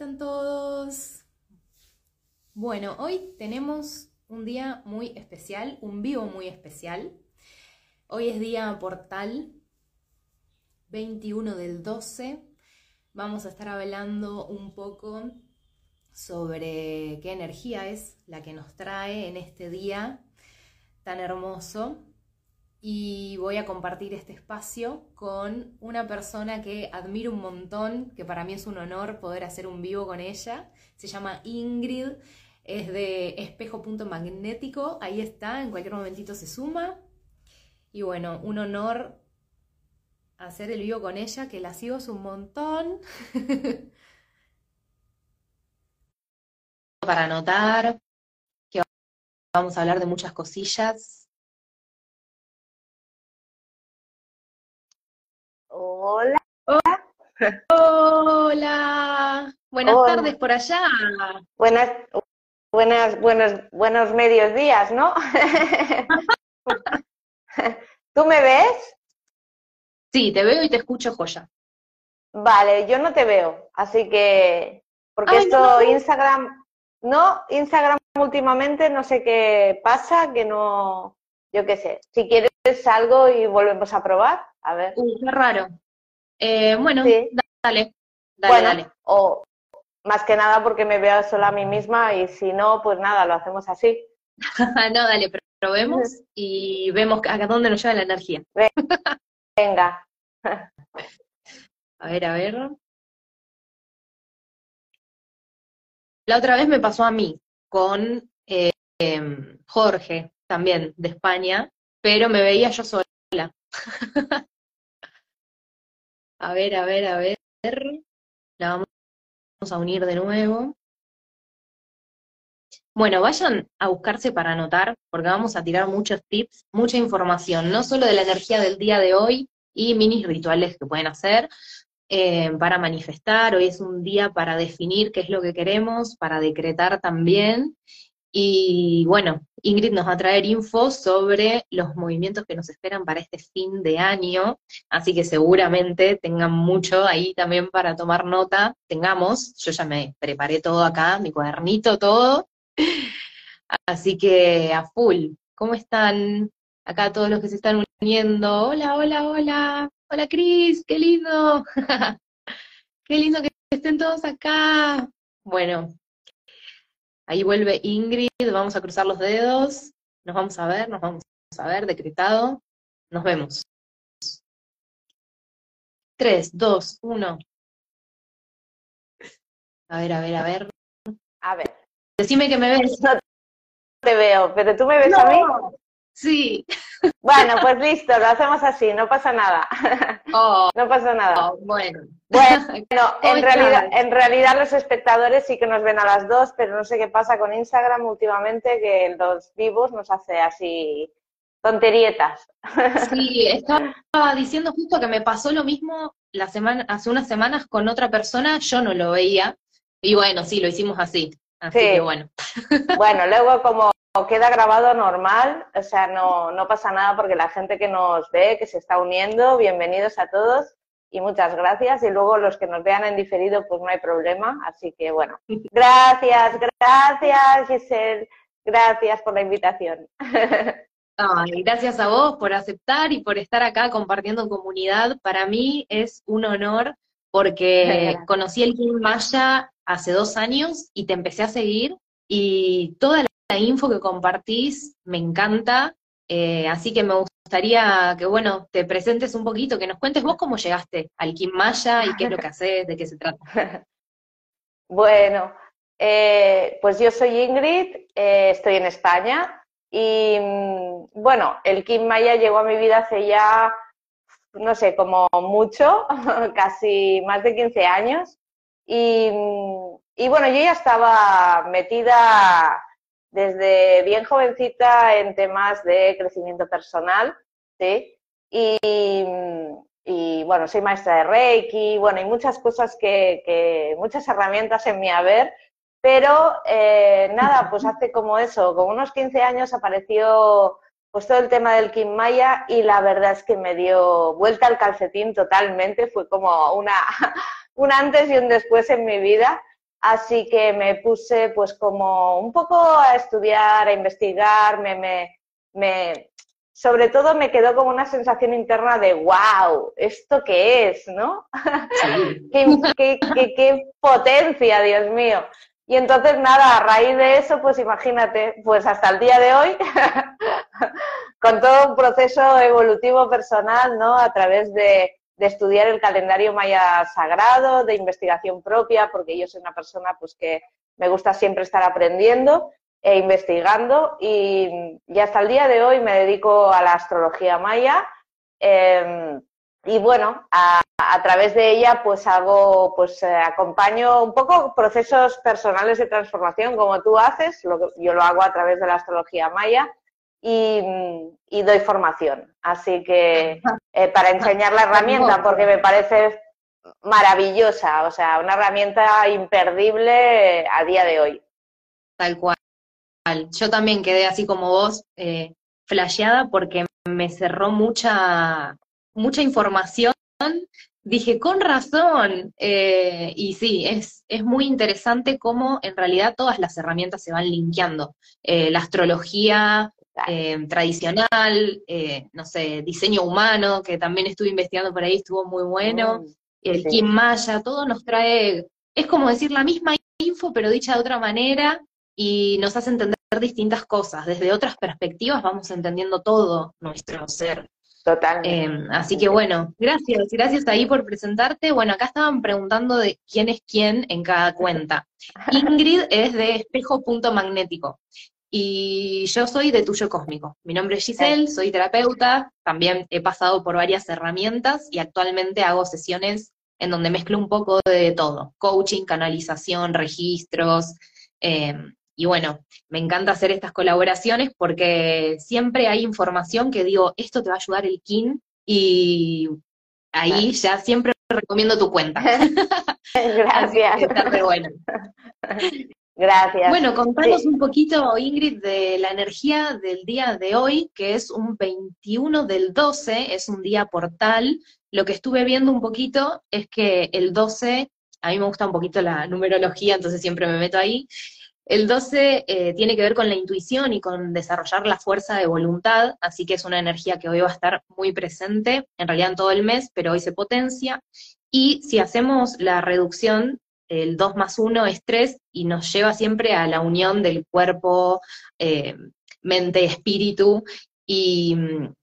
están todos? Bueno, hoy tenemos un día muy especial, un vivo muy especial. Hoy es día portal 21 del 12. Vamos a estar hablando un poco sobre qué energía es la que nos trae en este día tan hermoso. Y voy a compartir este espacio con una persona que admiro un montón, que para mí es un honor poder hacer un vivo con ella. Se llama Ingrid, es de espejo punto magnético, ahí está, en cualquier momentito se suma. Y bueno, un honor hacer el vivo con ella, que la sigo un montón. Para anotar, que vamos a hablar de muchas cosillas. Hola. Hola. Buenas Hola. tardes por allá. Buenas, buenas, buenos, buenos medios días, ¿no? ¿Tú me ves? Sí, te veo y te escucho, joya. Vale, yo no te veo, así que, porque Ay, esto no, no. Instagram, no, Instagram últimamente no sé qué pasa, que no, yo qué sé. Si quieres algo y volvemos a probar, a ver. Uy, qué raro. Eh, bueno, Sí. dale, dale, Bueno, dale. o más que nada porque me veo sola a mí misma y si no, pues nada, lo hacemos así. no, dale, pr- probemos y vemos a dónde nos lleva la energía. Venga. A ver, a ver. La otra vez me pasó a mí con eh, em, Jorge, también de España, pero me veía yo sola. A ver, a ver, a ver. La vamos a unir de nuevo. Bueno, vayan a buscarse para anotar, porque vamos a tirar muchos tips, mucha información, no solo de la energía del día de hoy y mini rituales que pueden hacer eh, para manifestar. Hoy es un día para definir qué es lo que queremos, para decretar también. Y bueno, Ingrid nos va a traer info sobre los movimientos que nos esperan para este fin de año, así que seguramente tengan mucho ahí también para tomar nota. Tengamos, yo ya me preparé todo acá, mi cuadernito, todo. Así que a full. ¿Cómo están acá todos los que se están uniendo? Hola, hola, hola. Hola Cris, qué lindo. Qué lindo que estén todos acá. Bueno, ahí vuelve Ingrid, vamos a cruzar los dedos, nos vamos a ver, nos vamos a ver, decretado. Nos vemos. 3, 2, 1. A ver, a ver, a ver. A ver, Decime que me ves. no te veo, pero tú me ves a mí. Sí. Bueno, pues listo, lo hacemos así, no pasa nada. Oh, No pasa nada. oh, bueno. Bueno, en realidad, en realidad los espectadores sí que nos ven a las dos, pero no sé qué pasa con Instagram últimamente, que los vivos nos hace así tonterietas. Sí, estaba diciendo justo que me pasó lo mismo la semana, hace unas semanas con otra persona, yo no lo veía. Y bueno, sí, lo hicimos así. Así Sí. que bueno. Bueno, luego como queda grabado normal, o sea, no, no pasa nada porque la gente que nos ve, que se está uniendo, bienvenidos a todos y muchas gracias. Y luego los que nos vean en diferido, pues no hay problema. Así que bueno, gracias, gracias Giselle, gracias por la invitación. Ay, gracias a vos por aceptar y por estar acá compartiendo en comunidad. Para mí es un honor porque conocí el Kim Maya hace dos años y te empecé a seguir y toda la info que compartís me encanta. eh, así que me gustaría que, bueno, te presentes un poquito, que nos cuentes vos cómo llegaste al Kim Maya y qué es lo que haces, de qué se trata. Bueno, eh, pues yo soy Ingrid, eh, estoy en España y mm, bueno, el Kim Maya llegó a mi vida hace ya, no sé, como mucho, casi más de 15 años Y, y bueno, yo ya estaba metida desde bien jovencita en temas de crecimiento personal, ¿sí? Y, y bueno, soy maestra de Reiki, bueno, hay muchas cosas que, que muchas herramientas en mi haber, pero eh, nada, pues hace como eso, como unos 15 años apareció pues todo el tema del Kim Maya y la verdad es que me dio vuelta al calcetín totalmente, fue como una, un antes y un después en mi vida. Así que me puse pues como un poco a estudiar, a investigar, me, me, me, sobre todo me quedó como una sensación interna de wow, ¿esto qué es? ¿No? ¿Qué, qué, qué, qué, potencia, Dios mío. Y entonces nada, a raíz de eso, pues imagínate, pues hasta el día de hoy, con todo un proceso evolutivo personal, ¿no? A través de, de estudiar el calendario maya sagrado, de investigación propia, porque yo soy una persona pues que me gusta siempre estar aprendiendo e investigando y, y hasta el día de hoy me dedico a la astrología maya eh, y bueno, a, través de ella pues hago, pues eh, acompaño un poco procesos personales de transformación como tú haces, lo, yo lo hago a través de la astrología maya y doy formación. Así que eh, para enseñar la herramienta, porque me parece maravillosa, o sea, una herramienta imperdible a día de hoy. Tal cual. Yo también quedé así como vos, eh, flasheada, porque me cerró mucha, mucha información. Dije, con razón. Eh, y sí, es, es muy interesante cómo en realidad todas las herramientas se van linkeando. Eh, la astrología, eh, tradicional, eh, no sé, diseño humano, que también estuve investigando por ahí, estuvo muy bueno, mm, el sí. Kim Maya, todo nos trae, es como decir la misma info, pero dicha de otra manera, y nos hace entender distintas cosas. Desde otras perspectivas vamos entendiendo todo nuestro ser. Total. Eh, así que bueno, gracias, gracias ahí por presentarte. Bueno, acá estaban preguntando de quién es quién en cada cuenta. Ingrid es de espejo punto magnético y yo soy de Tuyo Cósmico. Mi nombre es Giselle, soy terapeuta, también he pasado por varias herramientas y actualmente hago sesiones en donde mezclo un poco de todo, coaching, canalización, registros, eh, y bueno, me encanta hacer estas colaboraciones porque siempre hay información que digo, esto te va a ayudar el KIN, y ahí ya siempre recomiendo tu cuenta. Gracias. está re bueno. Gracias. Bueno, contanos sí. un poquito, Ingrid, de la energía del día de hoy, que es un 21 del 12, es un día portal. Lo que estuve viendo un poquito es que el 12, a mí me gusta un poquito la numerología, entonces siempre me meto ahí. El 12 eh, tiene que ver con la intuición y con desarrollar la fuerza de voluntad, así que es una energía que hoy va a estar muy presente, en realidad en todo el mes, pero hoy se potencia. Y si hacemos la reducción el 2 más 1 es 3 y nos lleva siempre a la unión del cuerpo, eh, mente, espíritu, y mm,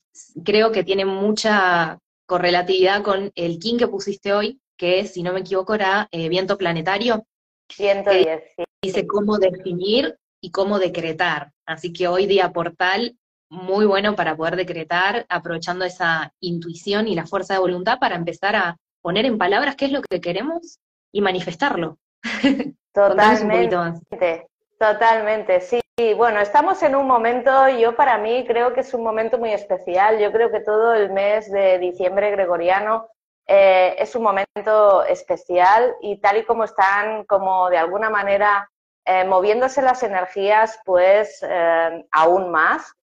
creo que tiene mucha correlatividad con el kin que pusiste hoy, que si no me equivoco era eh, viento planetario. 110, sí. Dice cómo definir y cómo decretar. Así que hoy día portal, muy bueno para poder decretar, aprovechando esa intuición y la fuerza de voluntad para empezar a poner en palabras qué es lo que queremos y manifestarlo. Totalmente, totalmente, sí. Bueno, estamos en un momento, yo para mí creo que es un momento muy especial. Yo creo que todo el mes de diciembre gregoriano eh, es un momento especial y tal y como están, como de alguna manera eh, moviéndose las energías, pues eh, aún más.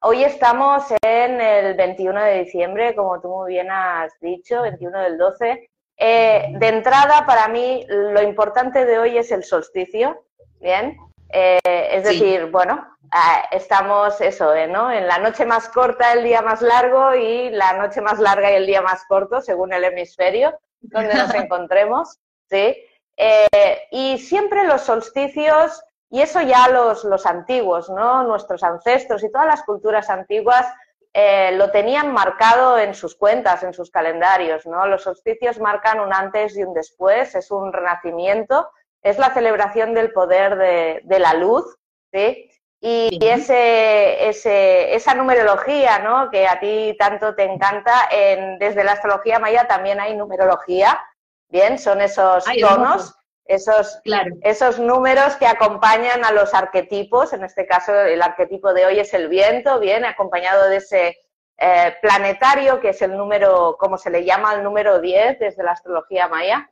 Hoy estamos en el 21 de diciembre, como tú muy bien has dicho, 21 del 12, eh, de entrada, para mí, lo importante de hoy es el solsticio, ¿bien? Eh, es decir, bueno, eh, estamos eso, ¿eh? ¿no? En la noche más corta, el día más largo y la noche más larga y el día más corto, según el hemisferio donde nos encontremos, ¿sí? Eh, y siempre los solsticios, y eso ya los, los antiguos, ¿no? Nuestros ancestros y todas las culturas antiguas eh, lo tenían marcado en sus cuentas, en sus calendarios, ¿no? Los solsticios marcan un antes y un después, es un renacimiento, es la celebración del poder de, de la luz, ¿sí? Y, ese, ese, esa numerología, ¿no? Que a ti tanto te encanta, en, desde la astrología maya también hay numerología, ¿bien? Son esos Ay, tonos. Esos, esos números que acompañan a los arquetipos, en este caso el arquetipo de hoy es el viento, viene acompañado de ese eh, planetario, que es el número, como se le llama, el número 10 desde la astrología maya.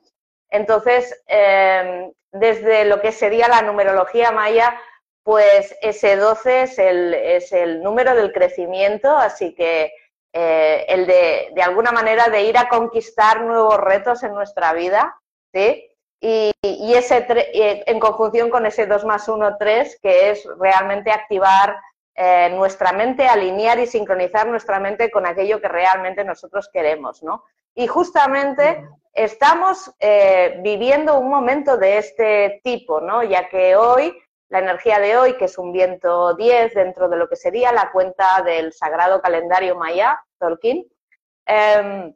Entonces, em, desde lo que sería la numerología maya, pues ese 12 es el, es el número del crecimiento, así que eh, el de, de alguna manera, de ir a conquistar nuevos retos en nuestra vida, ¿sí? Y, y ese eh, en conjunción con ese 2 más 1, 3, que es realmente activar eh, nuestra mente, alinear y sincronizar nuestra mente con aquello que realmente nosotros queremos, ¿no? Y justamente estamos viviendo un momento de este tipo, ¿no? Ya que hoy la energía de hoy, que es un viento 10 dentro de lo que sería la cuenta del sagrado calendario maya, Tolkien. Em,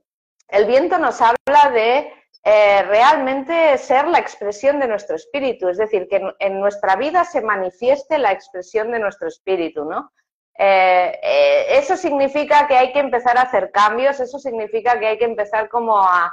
el viento nos habla de eh, realmente ser la expresión de nuestro espíritu, es decir, que en, nuestra vida se manifieste la expresión de nuestro espíritu, ¿no? Eh, eh, eso significa que hay que empezar a hacer cambios, eso significa que hay que empezar como a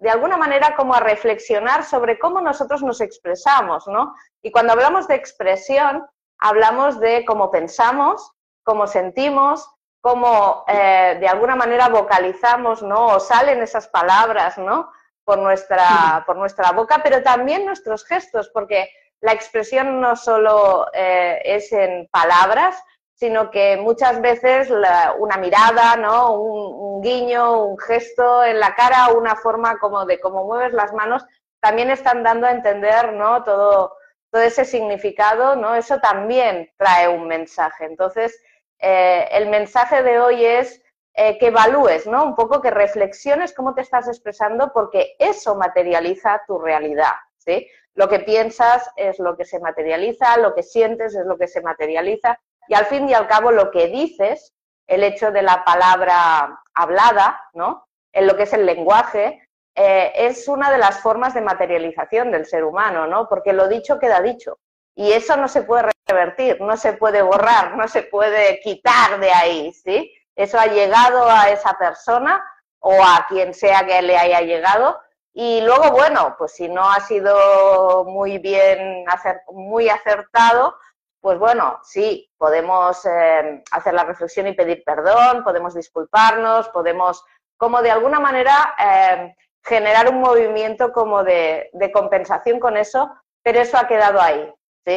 de alguna manera como a reflexionar sobre cómo nosotros nos expresamos, ¿no? Y cuando hablamos de expresión, hablamos de cómo pensamos, cómo sentimos, cómo eh, de alguna manera vocalizamos, ¿no? O salen esas palabras, ¿no? Por nuestra, por nuestra boca, pero también nuestros gestos, porque la expresión no solo eh, es en palabras, sino que muchas veces una mirada, ¿no? Un, guiño, un gesto en la cara, una forma como de cómo mueves las manos, también están dando a entender, ¿no? Todo, todo ese significado, ¿no? Eso también trae un mensaje. Entonces, eh, el mensaje de hoy es eh, que evalúes, ¿no? Un poco que reflexiones cómo te estás expresando, porque eso materializa tu realidad, ¿sí? Lo que piensas es lo que se materializa, lo que sientes es lo que se materializa y al fin y al cabo lo que dices, el hecho de la palabra hablada, ¿no? En lo que es el lenguaje, eh, es una de las formas de materialización del ser humano, ¿no? Porque lo dicho queda dicho. Y eso no se puede revertir, no se puede borrar, no se puede quitar de ahí, ¿sí? Eso ha llegado a esa persona o a quien sea que le haya llegado. Y luego, bueno, pues si no ha sido muy bien, muy acertado, pues bueno, sí, podemos eh, hacer la reflexión y pedir perdón, podemos disculparnos, podemos como de alguna manera eh, generar un movimiento como de, compensación con eso, pero eso ha quedado ahí,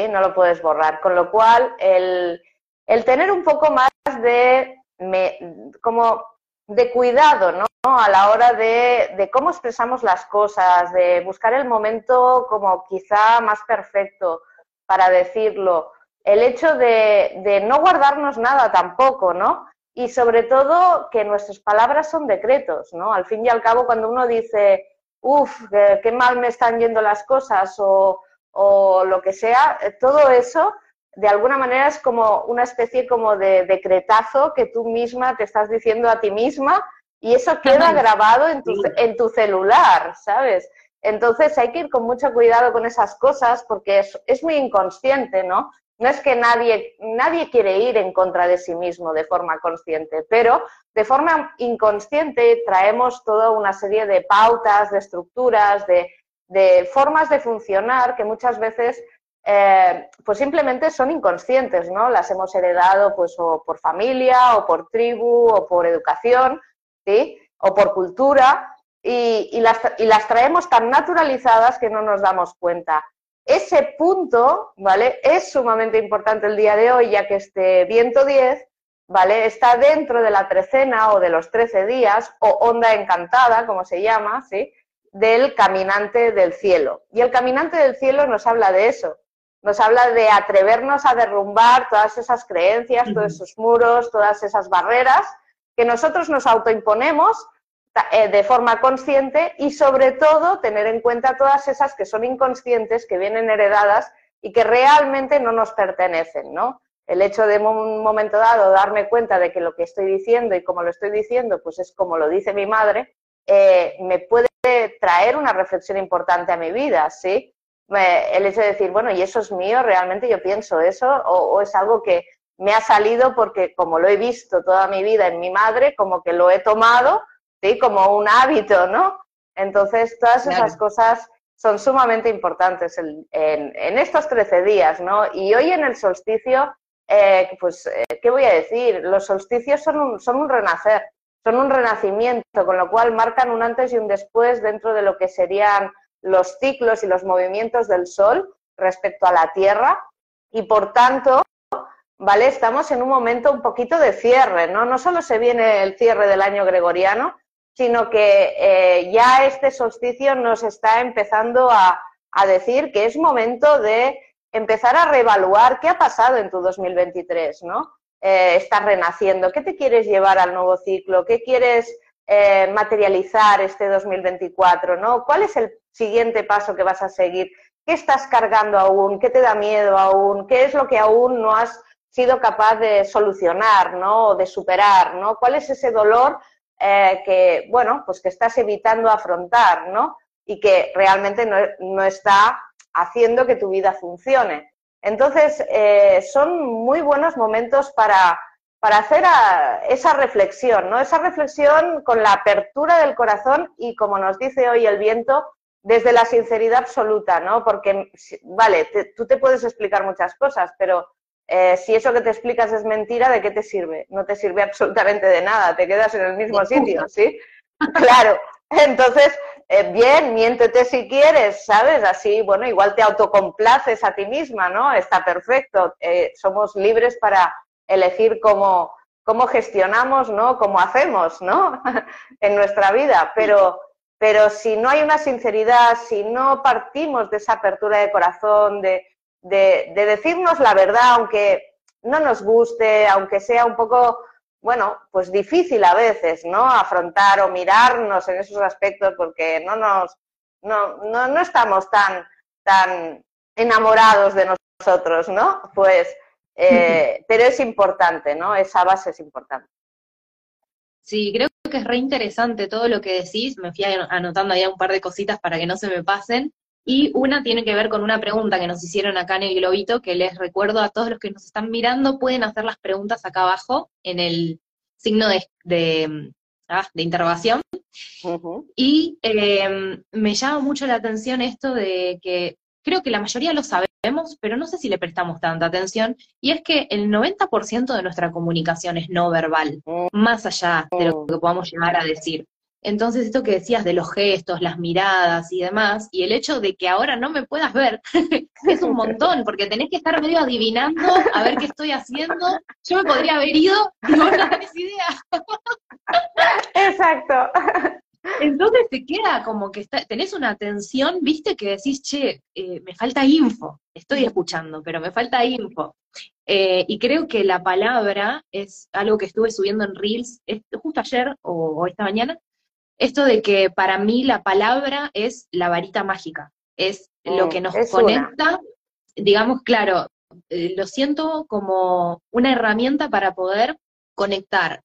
No lo puedes borrar. Con lo cual, el, tener un poco más de, como de cuidado, ¿no? A la hora de, de cómo expresamos las cosas, de buscar el momento como quizá más perfecto para decirlo, el hecho de, no guardarnos nada tampoco, ¿no? Y sobre todo que nuestras palabras son decretos, ¿no? Al fin y al cabo, cuando uno dice, uff, qué, mal me están yendo las cosas o, lo que sea, eh, todo eso de alguna manera es como una especie como de decretazo que tú misma te estás diciendo a ti misma y eso queda grabado en tu, en tu celular, ¿sabes? Entonces hay que ir con mucho cuidado con esas cosas porque es, es muy inconsciente, ¿no? No es que nadie, nadie quiere ir en contra de sí mismo de forma consciente, pero de forma inconsciente traemos toda una serie de pautas, de estructuras, de, formas de funcionar que muchas veces eh, pues simplemente son inconscientes, ¿no? Las hemos heredado pues o por familia, o por tribu, o por educación, ¿sí? O por cultura, y, las, y las traemos tan naturalizadas que no nos damos cuenta. Ese punto, ¿vale? Es sumamente importante el día de hoy, ya que este viento 10, ¿vale? Está dentro de la trecena o de los 13 días, o onda encantada, como se llama, ¿sí? Del caminante del cielo. Y el caminante del cielo nos habla de eso, nos habla de atrevernos a derrumbar todas esas creencias, todos esos muros, todas esas barreras que nosotros nos autoimponemos eh, de forma consciente y sobre todo tener en cuenta todas esas que son inconscientes, que vienen heredadas y que realmente no nos pertenecen, ¿no? El hecho de en un momento dado darme cuenta de que lo que estoy diciendo y como lo estoy diciendo, pues es como lo dice mi madre, eh, me puede traer una reflexión importante a mi vida, ¿sí? el hecho de decir, bueno, ¿y eso es mío? ¿Realmente yo pienso eso? o es algo que me ha salido porque como lo he visto toda mi vida en mi madre, como que lo he tomado ¿sí? Como un hábito, ¿no? Entonces, todas esas cosas son sumamente importantes en, estos 13 días, ¿no? Y hoy en el solsticio, eh, pues, eh, ¿qué voy a decir? Los solsticios son un, son un renacer, son un renacimiento, con lo cual marcan un antes y un después dentro de lo que serían los ciclos y los movimientos del Sol respecto a la Tierra y por tanto, ¿vale? Estamos en un momento un poquito de cierre, ¿no? No solo se viene el cierre del año gregoriano, sino que eh, ya este solsticio nos está empezando a, decir que es momento de empezar a reevaluar qué ha pasado en tu 2023, ¿no? Eh, estás renaciendo, ¿qué te quieres llevar al nuevo ciclo? ¿Qué quieres eh, materializar este 2024, ¿no? ¿Cuál es el siguiente paso que vas a seguir? ¿Qué estás cargando aún? ¿Qué te da miedo aún? ¿Qué es lo que aún no has sido capaz de solucionar, ¿no? O de superar, ¿no? ¿Cuál es ese dolor eh, que, bueno, pues que estás evitando afrontar, ¿no? Y que realmente no, está haciendo que tu vida funcione. Entonces, eh, son muy buenos momentos para, para hacer esa reflexión, ¿no? Esa reflexión con la apertura del corazón y, como nos dice hoy el viento, desde la sinceridad absoluta, ¿no? Porque, vale, tú te puedes explicar muchas cosas, pero eh, si eso que te explicas es mentira, ¿de qué te sirve? No te sirve absolutamente de nada, te quedas en el mismo sitio, ¿sí? Claro. Entonces, eh, bien, miéntete si quieres, ¿sabes? Así, bueno, igual te autocomplaces a ti misma, ¿no? Está perfecto. Eh, somos libres para elegir cómo, cómo gestionamos, ¿no? Cómo hacemos, ¿no? en nuestra vida. Pero, pero si no hay una sinceridad, si no partimos de esa apertura de corazón, de, de, decirnos la verdad, aunque no nos guste, aunque sea un poco, bueno, pues difícil a veces, ¿no? Afrontar o mirarnos en esos aspectos porque no nos, no, no, no estamos tan, tan enamorados de nosotros, ¿no? Pues, eh, pero es importante, ¿no? Esa base es importante. Sí, creo que es re interesante todo lo que decís. Me fui anotando ahí un par de cositas para que no se me pasen. Y una tiene que ver con una pregunta que nos hicieron acá en el globito, que les recuerdo a todos los que nos están mirando, pueden hacer las preguntas acá abajo en el signo de, de, ah, interrogación. Y em, me llama mucho la atención esto de que creo que la mayoría lo sabemos, pero no sé si le prestamos tanta atención, y es que el 90% de nuestra comunicación es no verbal, mm. más allá de lo que podamos llegar a decir. Entonces, esto que decías de los gestos, las miradas y demás, y el hecho de que ahora no me puedas ver, es un montón, porque tenés que estar medio adivinando a ver qué estoy haciendo. Yo me podría haber ido y vos no tenés idea. Exacto. Entonces te queda como que tenés una atención, viste, que decís, che, eh, me falta info, estoy escuchando, pero me falta info. Eh, y creo que la palabra es algo que estuve subiendo en Reels justo ayer o esta mañana, esto de que para mí la palabra es la varita mágica, es lo que nos conecta, digamos, claro, eh, lo siento como una herramienta para poder conectar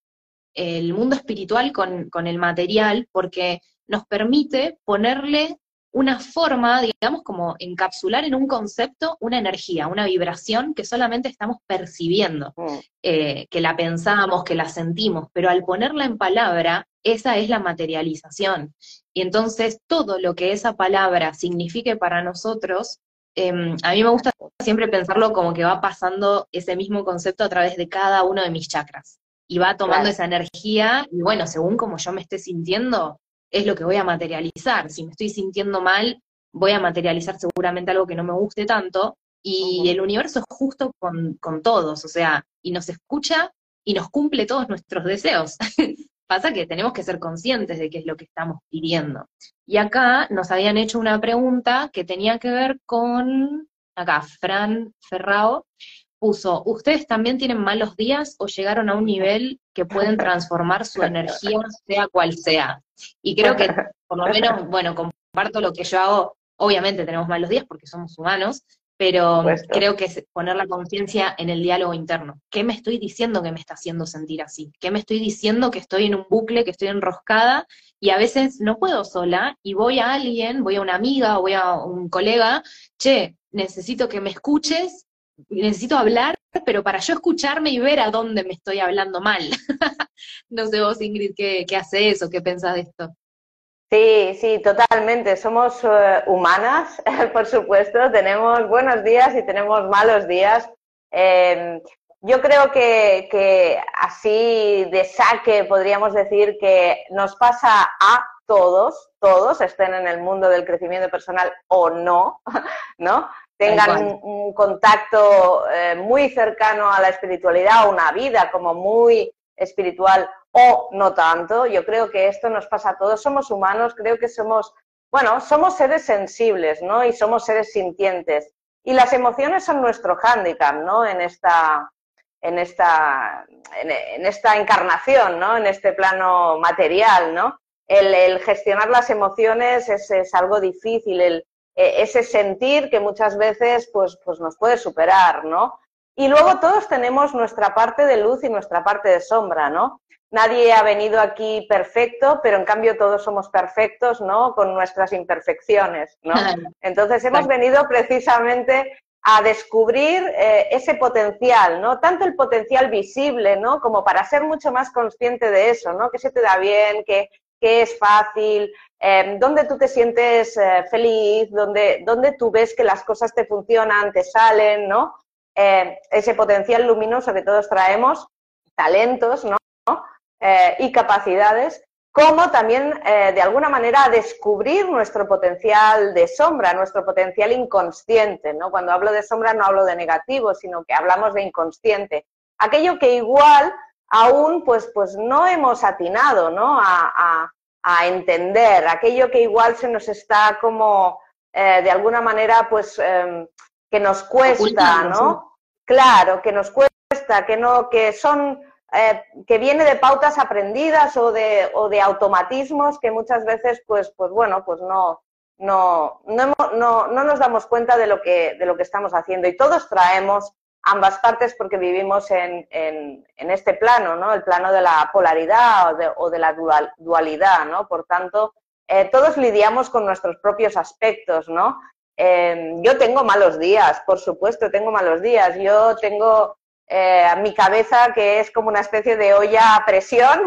el mundo espiritual con, con el material, porque nos permite ponerle una forma, digamos, como encapsular en un concepto una energía, una vibración que solamente estamos percibiendo, mm. eh, que la pensamos, que la sentimos, pero al ponerla en palabra, esa es la materialización. Y entonces todo lo que esa palabra signifique para nosotros, em, a mí me gusta siempre pensarlo como que va pasando ese mismo concepto a través de cada uno de mis chakras. Y va tomando esa energía, y bueno, según como yo me esté sintiendo, es lo que voy a materializar. Si me estoy sintiendo mal, voy a materializar seguramente algo que no me guste tanto. Y el universo es justo con, con todos, o sea, y nos escucha y nos cumple todos nuestros deseos. Pasa que tenemos que ser conscientes de qué es lo que estamos pidiendo. Y acá nos habían hecho una pregunta que tenía que ver con, acá, Fran Ferrao puso, ¿ustedes también tienen malos días o llegaron a un nivel que pueden transformar su energía, sea cual sea? Y creo que, por lo menos, bueno, comparto lo que yo hago, obviamente tenemos malos días porque somos humanos, pero creo que es poner la conciencia en el diálogo interno. ¿Qué me estoy diciendo que me está haciendo sentir así? ¿Qué me estoy diciendo que estoy en un bucle, que estoy enroscada? Y a veces no puedo sola y voy a alguien, voy a una amiga o voy a un colega, che, necesito que me escuches, necesito hablar, pero para yo escucharme y ver a dónde me estoy hablando mal. no sé vos, Ingrid, ¿qué, qué haces o qué pensás de esto? Sí, sí, totalmente. Somos eh, humanas, por supuesto. Tenemos buenos días y tenemos malos días. Em, yo creo que, que, así de saque podríamos decir que nos pasa a todos, todos estén en el mundo del crecimiento personal o no, ¿no? Tengan un, contacto eh, muy cercano a la espiritualidad, una vida como muy espiritual o no tanto. Yo creo que esto nos pasa a todos. Somos humanos, creo que somos, bueno, somos seres sensibles, ¿no? Y somos seres sintientes. Y las emociones son nuestro hándicap, ¿no? En esta, en esta, en, esta encarnación, ¿no? En este plano material, ¿no? El, gestionar las emociones es, es algo difícil, el, ese sentir que muchas veces pues, pues nos puede superar, ¿no? Y luego todos tenemos nuestra parte de luz y nuestra parte de sombra, ¿no? Nadie ha venido aquí perfecto, pero en cambio todos somos perfectos, ¿no? Con nuestras imperfecciones, ¿no? Entonces hemos venido precisamente a descubrir eh, ese potencial, ¿no? Tanto el potencial visible, ¿no? Como para ser mucho más consciente de eso, ¿no? Que se te da bien, que, que es fácil, eh, donde tú te sientes eh, feliz, donde, tú ves que las cosas te funcionan, te salen, ¿no? Eh, ese potencial luminoso que todos traemos, talentos, ¿no? Eh, y capacidades, como también eh, de alguna manera descubrir nuestro potencial de sombra, nuestro potencial inconsciente, ¿no? Cuando hablo de sombra no hablo de negativo, sino que hablamos de inconsciente. Aquello que igual aún pues, pues no hemos atinado, ¿no? A, entender, aquello que igual se nos está como de alguna manera pues em, que nos cuesta, ¿no? Claro, que nos cuesta, que no, que son, eh, que viene de pautas aprendidas o de, o de automatismos que muchas veces, pues, pues bueno, pues no, no, no, no, no nos damos cuenta de lo que, de lo que estamos haciendo. Y todos traemos ambas partes porque vivimos en, en, este plano, ¿no? El plano de la polaridad o de, la dualidad, ¿no? Por tanto, eh, todos lidiamos con nuestros propios aspectos, ¿no? Em, yo tengo malos días, por supuesto, tengo malos días. Yo tengo eh, mi cabeza que es como una especie de olla a presión,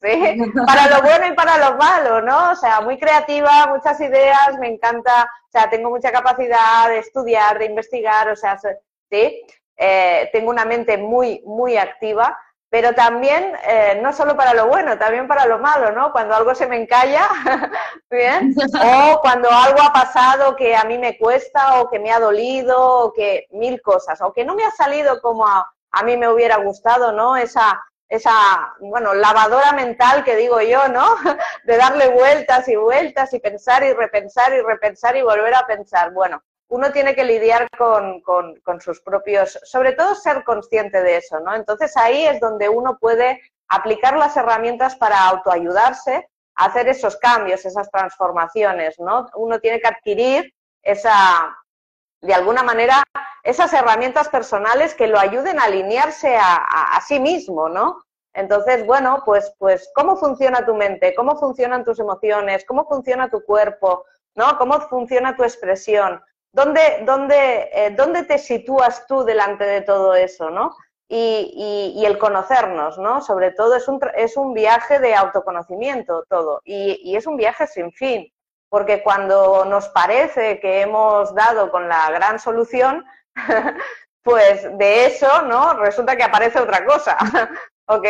para lo bueno y para lo malo, ¿no? O sea, muy creativa, muchas ideas, me encanta, o sea, tengo mucha capacidad de estudiar, de investigar, o sea, sí, eh, tengo una mente muy, muy activa pero también eh, no solo para lo bueno, también para lo malo, ¿no? Cuando algo se me encalla, ¿bien? O cuando algo ha pasado que a mí me cuesta o que me ha dolido o que mil cosas, o que no me ha salido como a, a mí me hubiera gustado, ¿no? Esa, esa, bueno, lavadora mental que digo yo, ¿no? De darle vueltas y vueltas y pensar y repensar y repensar y volver a pensar. Bueno, uno tiene que lidiar con, sus propios, sobre todo ser consciente de eso, ¿no? Entonces ahí es donde uno puede aplicar las herramientas para autoayudarse, a hacer esos cambios, esas transformaciones, ¿no? Uno tiene que adquirir esa, de alguna manera, esas herramientas personales que lo ayuden a alinearse a, a sí mismo, ¿no? Entonces, bueno, pues, pues, ¿cómo funciona tu mente? ¿Cómo funcionan tus emociones? ¿Cómo funciona tu cuerpo? ¿No? ¿Cómo funciona tu expresión? ¿Dónde, dónde, eh, ¿Dónde te sitúas tú delante de todo eso, no? Y, y, el conocernos, ¿no? Sobre todo es un, es un viaje de autoconocimiento todo y, y, es un viaje sin fin, porque cuando nos parece que hemos dado con la gran solución, pues de eso, ¿no? Resulta que aparece otra cosa, ¿ok?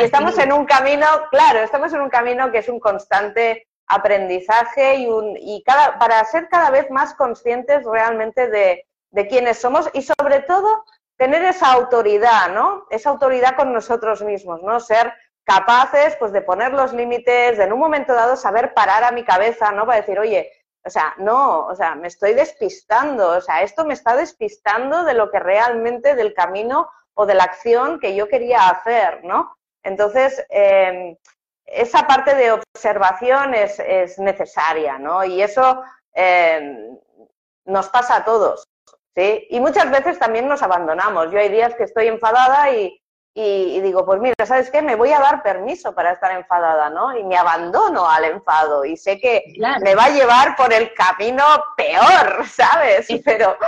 Y estamos en un camino, claro, estamos en un camino que es un constante aprendizaje y, un, y cada, para ser cada vez más conscientes realmente de, quiénes somos y sobre todo tener esa autoridad, ¿no? Esa autoridad con nosotros mismos, ¿no? Ser capaces, pues, de poner los límites, de en un momento dado saber parar a mi cabeza, ¿no? Para decir, oye, o sea, no, o sea, me estoy despistando, o sea, esto me está despistando de lo que realmente, del camino o de la acción que yo quería hacer, ¿no? Entonces, eh, esa parte de observación es, es necesaria, ¿no? Y eso eh, nos pasa a todos, ¿sí? Y muchas veces también nos abandonamos. Yo hay días que estoy enfadada y, y, digo, pues mira, ¿sabes qué? Me voy a dar permiso para estar enfadada, ¿no? Y me abandono al enfado y sé que me va a llevar por el camino peor, ¿sabes? pero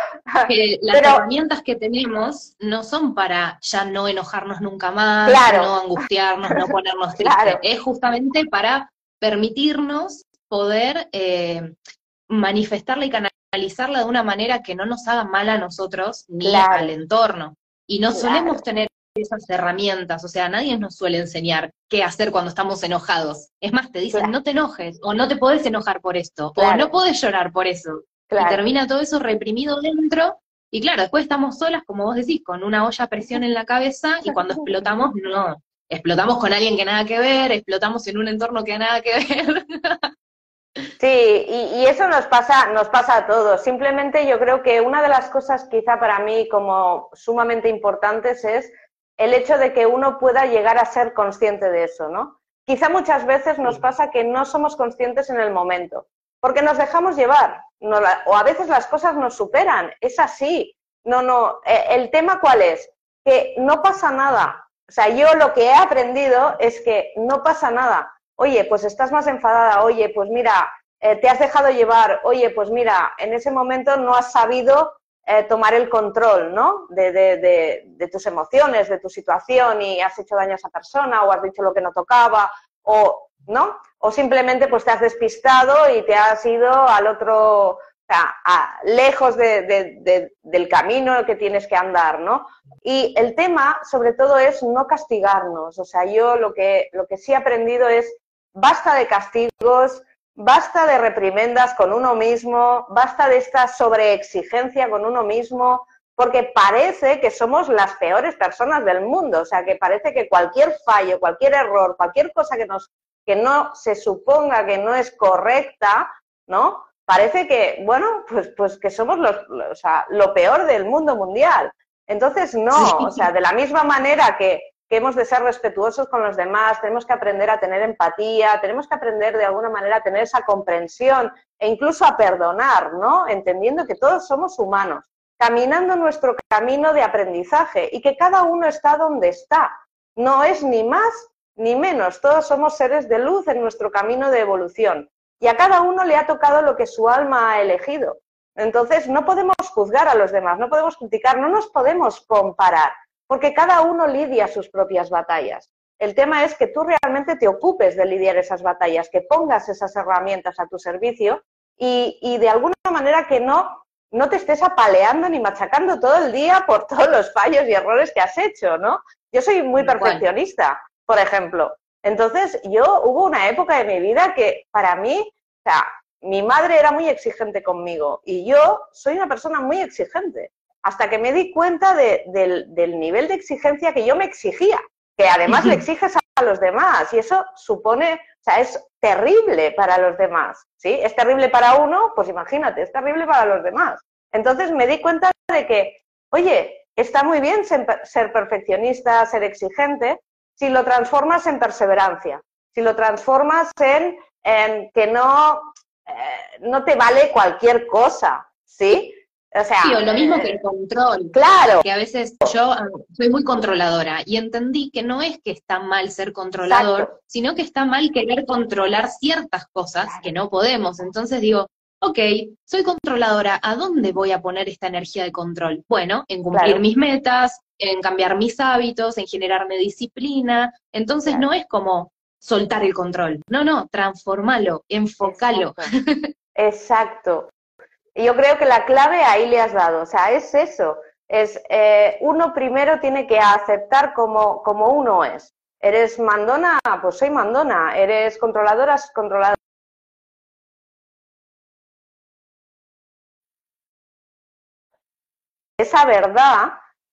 las herramientas que tenemos no son para ya no enojarnos nunca más, no angustiarnos, no ponernos tristes, es justamente para permitirnos poder eh, manifestarla y canalizarla de una manera que no nos haga mal a nosotros ni al entorno. Y no solemos tener esas herramientas, o sea, nadie nos suele enseñar qué hacer cuando estamos enojados. Es más, te dicen, Claro. no te enojes, o no te podés enojar por esto, o no podés llorar por eso. Y termina todo eso reprimido dentro, y claro, después estamos solas, como vos decís, con una olla a presión en la cabeza, y cuando explotamos, no, explotamos con alguien que nada que ver, explotamos en un entorno que nada que ver. Sí, y, y eso nos pasa, nos pasa a todos. Simplemente yo creo que una de las cosas quizá para mí como sumamente importantes es el hecho de que uno pueda llegar a ser consciente de eso, ¿no? Quizá muchas veces nos pasa que no somos conscientes en el momento, porque nos dejamos llevar, no la- o a veces las cosas nos superan, es así. No, no, eh, el tema cuál es? Que no pasa nada. O sea, yo lo que he aprendido es que no pasa nada. Oye, pues estás más enfadada, oye, pues mira, eh, te has dejado llevar, oye, pues mira, en ese momento no has sabido eh, tomar el control, ¿no? De, tus emociones, de tu situación y has hecho daño a esa persona o has dicho lo que no tocaba o, ¿no? O simplemente pues te has despistado y te has ido al otro, a- lejos de- de- de- del camino que tienes que andar, ¿no? Y el tema, sobre todo, es no castigarnos. O sea, yo lo que, lo que sí he aprendido es basta de castigos, basta de reprimendas con uno mismo, basta de esta sobreexigencia con uno mismo, porque parece que somos las peores personas del mundo. O sea, que parece que cualquier fallo, cualquier error, cualquier cosa que, nos, que no se suponga que no es correcta, ¿no? Parece que, bueno, pues, pues que somos los, los- o sea, lo peor del mundo mundial. Entonces, no, Sí. o sea, de la misma manera que, que hemos de ser respetuosos con los demás, tenemos que aprender a tener empatía, tenemos que aprender de alguna manera a tener esa comprensión e incluso a perdonar, ¿no? Entendiendo que todos somos humanos, caminando nuestro camino de aprendizaje y que cada uno está donde está. No es ni más ni menos, todos somos seres de luz en nuestro camino de evolución y a cada uno le ha tocado lo que su alma ha elegido. Entonces, no podemos juzgar a los demás, no podemos criticar, no nos podemos comparar, porque cada uno lidia sus propias batallas. El tema es que tú realmente te ocupes de lidiar esas batallas, que pongas esas herramientas a tu servicio y, y de alguna manera que no, no te estés apaleando ni machacando todo el día por todos los fallos y errores que has hecho, ¿no? Yo soy muy perfeccionista, por ejemplo. Entonces, yo hubo una época de mi vida que para mí, o sea, mi madre era muy exigente conmigo y yo soy una persona muy exigente. Hasta que me di cuenta de- del, del nivel de exigencia que yo me exigía, que además le exiges a los demás y eso supone, o sea, es terrible para los demás, ¿sí? Es terrible para uno, pues imagínate, es terrible para los demás. Entonces me di cuenta de que, oye, está muy bien ser, ser perfeccionista, ser exigente, si lo transformas en perseverancia, si lo transformas en, en que no, eh, no te vale cualquier cosa, ¿sí? O sea, Sí, o lo mismo eh, que el control. Claro, que a veces yo ah, soy muy controladora y entendí que no es que está mal ser controlador, Exacto. sino que está mal querer controlar ciertas cosas Claro. que no podemos. Entonces digo, ok, soy controladora, ¿a dónde voy a poner esta energía de control? Bueno, en cumplir Claro. mis metas, en cambiar mis hábitos, en generarme disciplina. Entonces Claro. no es como soltar el control, no, no, transformalo, enfocalo. Exacto. Exacto. Y yo creo que la clave ahí le has dado. O sea, es eso. Es eh, uno primero tiene que aceptar como, uno es. ¿Eres mandona? Pues soy mandona. ¿Eres controladora? Soy controladora. Esa verdad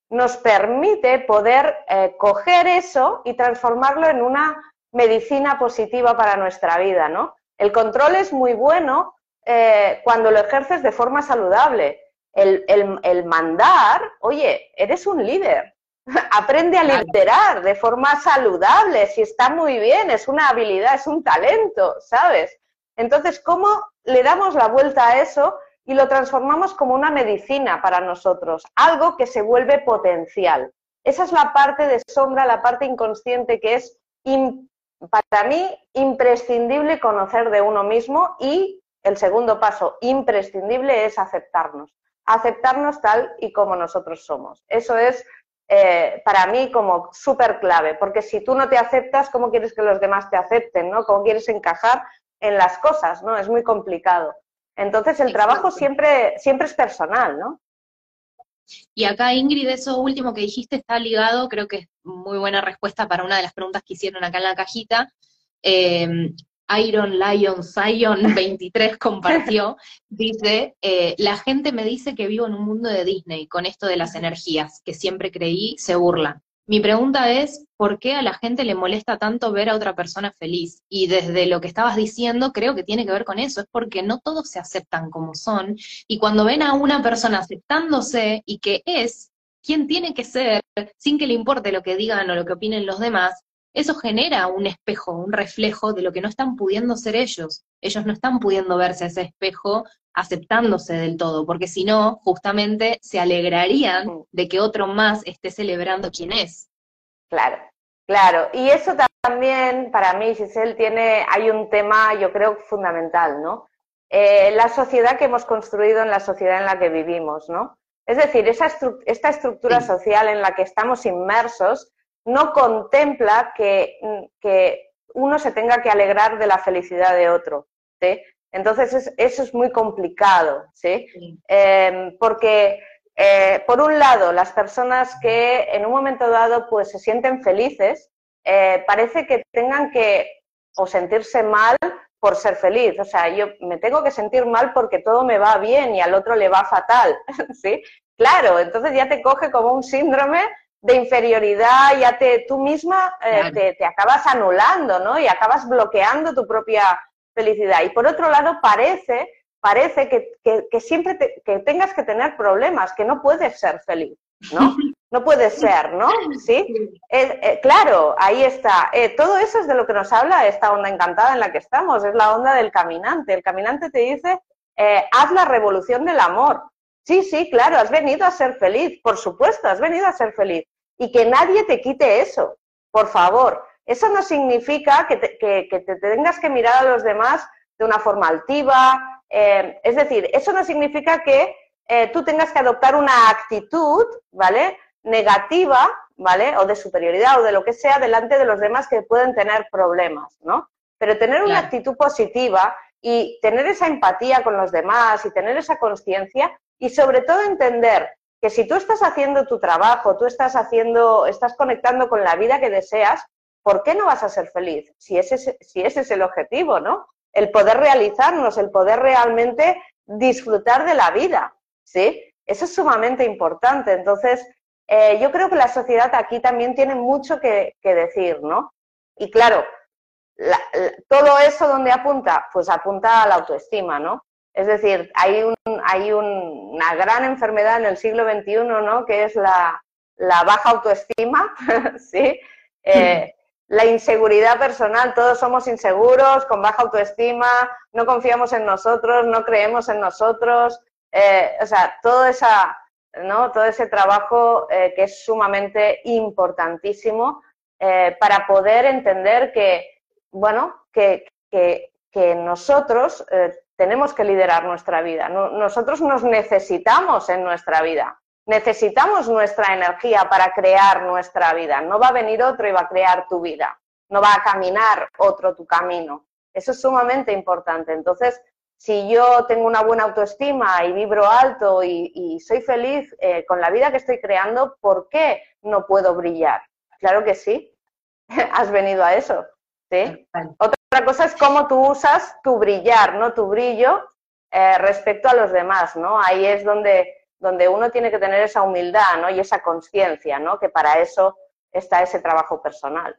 nos permite poder eh, coger eso y transformarlo en una medicina positiva para nuestra vida, ¿no? El control es muy bueno eh, cuando lo ejerces de forma saludable. El, el- el mandar, oye, eres un líder. Aprende a liderar de forma saludable, si está muy bien, es una habilidad, es un talento, ¿sabes? Entonces, ¿cómo le damos la vuelta a eso y lo transformamos como una medicina para nosotros? Algo que se vuelve potencial. Esa es la parte de sombra, la parte inconsciente que es para mí imprescindible conocer de uno mismo y el segundo paso imprescindible es aceptarnos, aceptarnos tal y como nosotros somos. Eso es eh, para mí como súper clave, porque si tú no te aceptas, ¿cómo quieres que los demás te acepten? ¿no? ¿Cómo quieres encajar en las cosas, ¿no? Es muy complicado. Entonces el trabajo siempre, siempre es personal, ¿no? Y acá, Ingrid, eso último que dijiste está ligado, creo que es muy buena respuesta para una de las preguntas que hicieron acá en la cajita. Eh, Iron Lion Zion 23 compartió, dice, eh, la gente me dice que vivo en un mundo de Disney con esto de las energías, que siempre creí se burla. Mi pregunta es, ¿por qué a la gente le molesta tanto ver a otra persona feliz? Y desde lo que estabas diciendo, creo que tiene que ver con eso, es porque no todos se aceptan como son, y cuando ven a una persona aceptándose y que es quien tiene que ser, sin que le importe lo que digan o lo que opinen los demás, eso genera un espejo, un reflejo de lo que no están pudiendo ser ellos. Ellos no están pudiendo verse ese espejo aceptándose del todo, porque si no, justamente se alegrarían de que otro más esté celebrando quién es. Claro, claro. Y eso también, para mí, Giselle, tiene, hay un tema, yo creo, fundamental, ¿no? Eh, la sociedad que hemos construido en la sociedad en la que vivimos, ¿no? Es decir, esa esta estructura social en la que estamos inmersos no contempla que, que, uno se tenga que alegrar de la felicidad de otro. ¿sí? Entonces, eso es muy complicado, ¿sí? Em, porque, eh, por un lado, las personas que en un momento dado pues, se sienten felices, eh, parece que tengan que o sentirse mal por ser feliz. O sea, yo me tengo que sentir mal porque todo me va bien y al otro le va fatal, ¿sí? Claro, entonces ya te coge como un síndrome de inferioridad, ya te, tú misma eh, te, acabas anulando, ¿no? Y acabas bloqueando tu propia felicidad. Y por otro lado, parece, parece que, siempre que tengas que tener problemas, que no puedes ser feliz, ¿no? No puedes ser, ¿no? ¿Sí? Eh, claro, ahí está. Eh, todo eso es de lo que nos habla esta onda encantada en la que estamos, es la onda del caminante. El caminante te dice, haz la revolución del amor. Sí, sí, claro, has venido a ser feliz, por supuesto, has venido a ser feliz y que nadie te quite eso, por favor. Eso no significa que te, tengas que mirar a los demás de una forma altiva, eh, es decir, eso no significa que eh, tú tengas que adoptar una actitud, ¿vale? Negativa, ¿vale? O de superioridad o de lo que sea delante de los demás que pueden tener problemas, ¿no? Pero tener una actitud positiva y tener esa empatía con los demás y tener esa conciencia y sobre todo entender que si tú estás haciendo tu trabajo, tú estás haciendo, estás conectando con la vida que deseas, ¿por qué no vas a ser feliz? Si ese, es el objetivo, ¿no? El poder realizarnos, el poder realmente disfrutar de la vida, ¿sí? Eso es sumamente importante. Entonces, eh, yo creo que la sociedad aquí también tiene mucho que, decir, ¿no? Y claro, todo eso donde apunta, pues apunta a la autoestima, ¿no? Es decir, hay, un, hay una gran enfermedad en el siglo XXI, ¿no? Que es la, baja autoestima, ¿sí? Eh, la inseguridad personal, todos somos inseguros, con baja autoestima, no confiamos en nosotros, no creemos en nosotros, eh, o sea, todo, ese trabajo eh, que es sumamente importantísimo para poder entender que, bueno, que nosotros tenemos que liderar nuestra vida. Nosotros nos necesitamos en nuestra vida. Necesitamos nuestra energía para crear nuestra vida. No va a venir otro y va a crear tu vida. No va a caminar otro tu camino. Eso es sumamente importante. Entonces, si yo tengo una buena autoestima y vibro alto y, soy feliz eh, con la vida que estoy creando, ¿por qué no puedo brillar? Claro que sí. Has venido a eso. ¿sí? Otra cosa es cómo tú usas tu brillar, ¿no? Tu brillo eh, respecto a los demás, ¿no? Ahí es donde, donde uno tiene que tener esa humildad, ¿no? Y esa conciencia, ¿no? Que para eso está ese trabajo personal.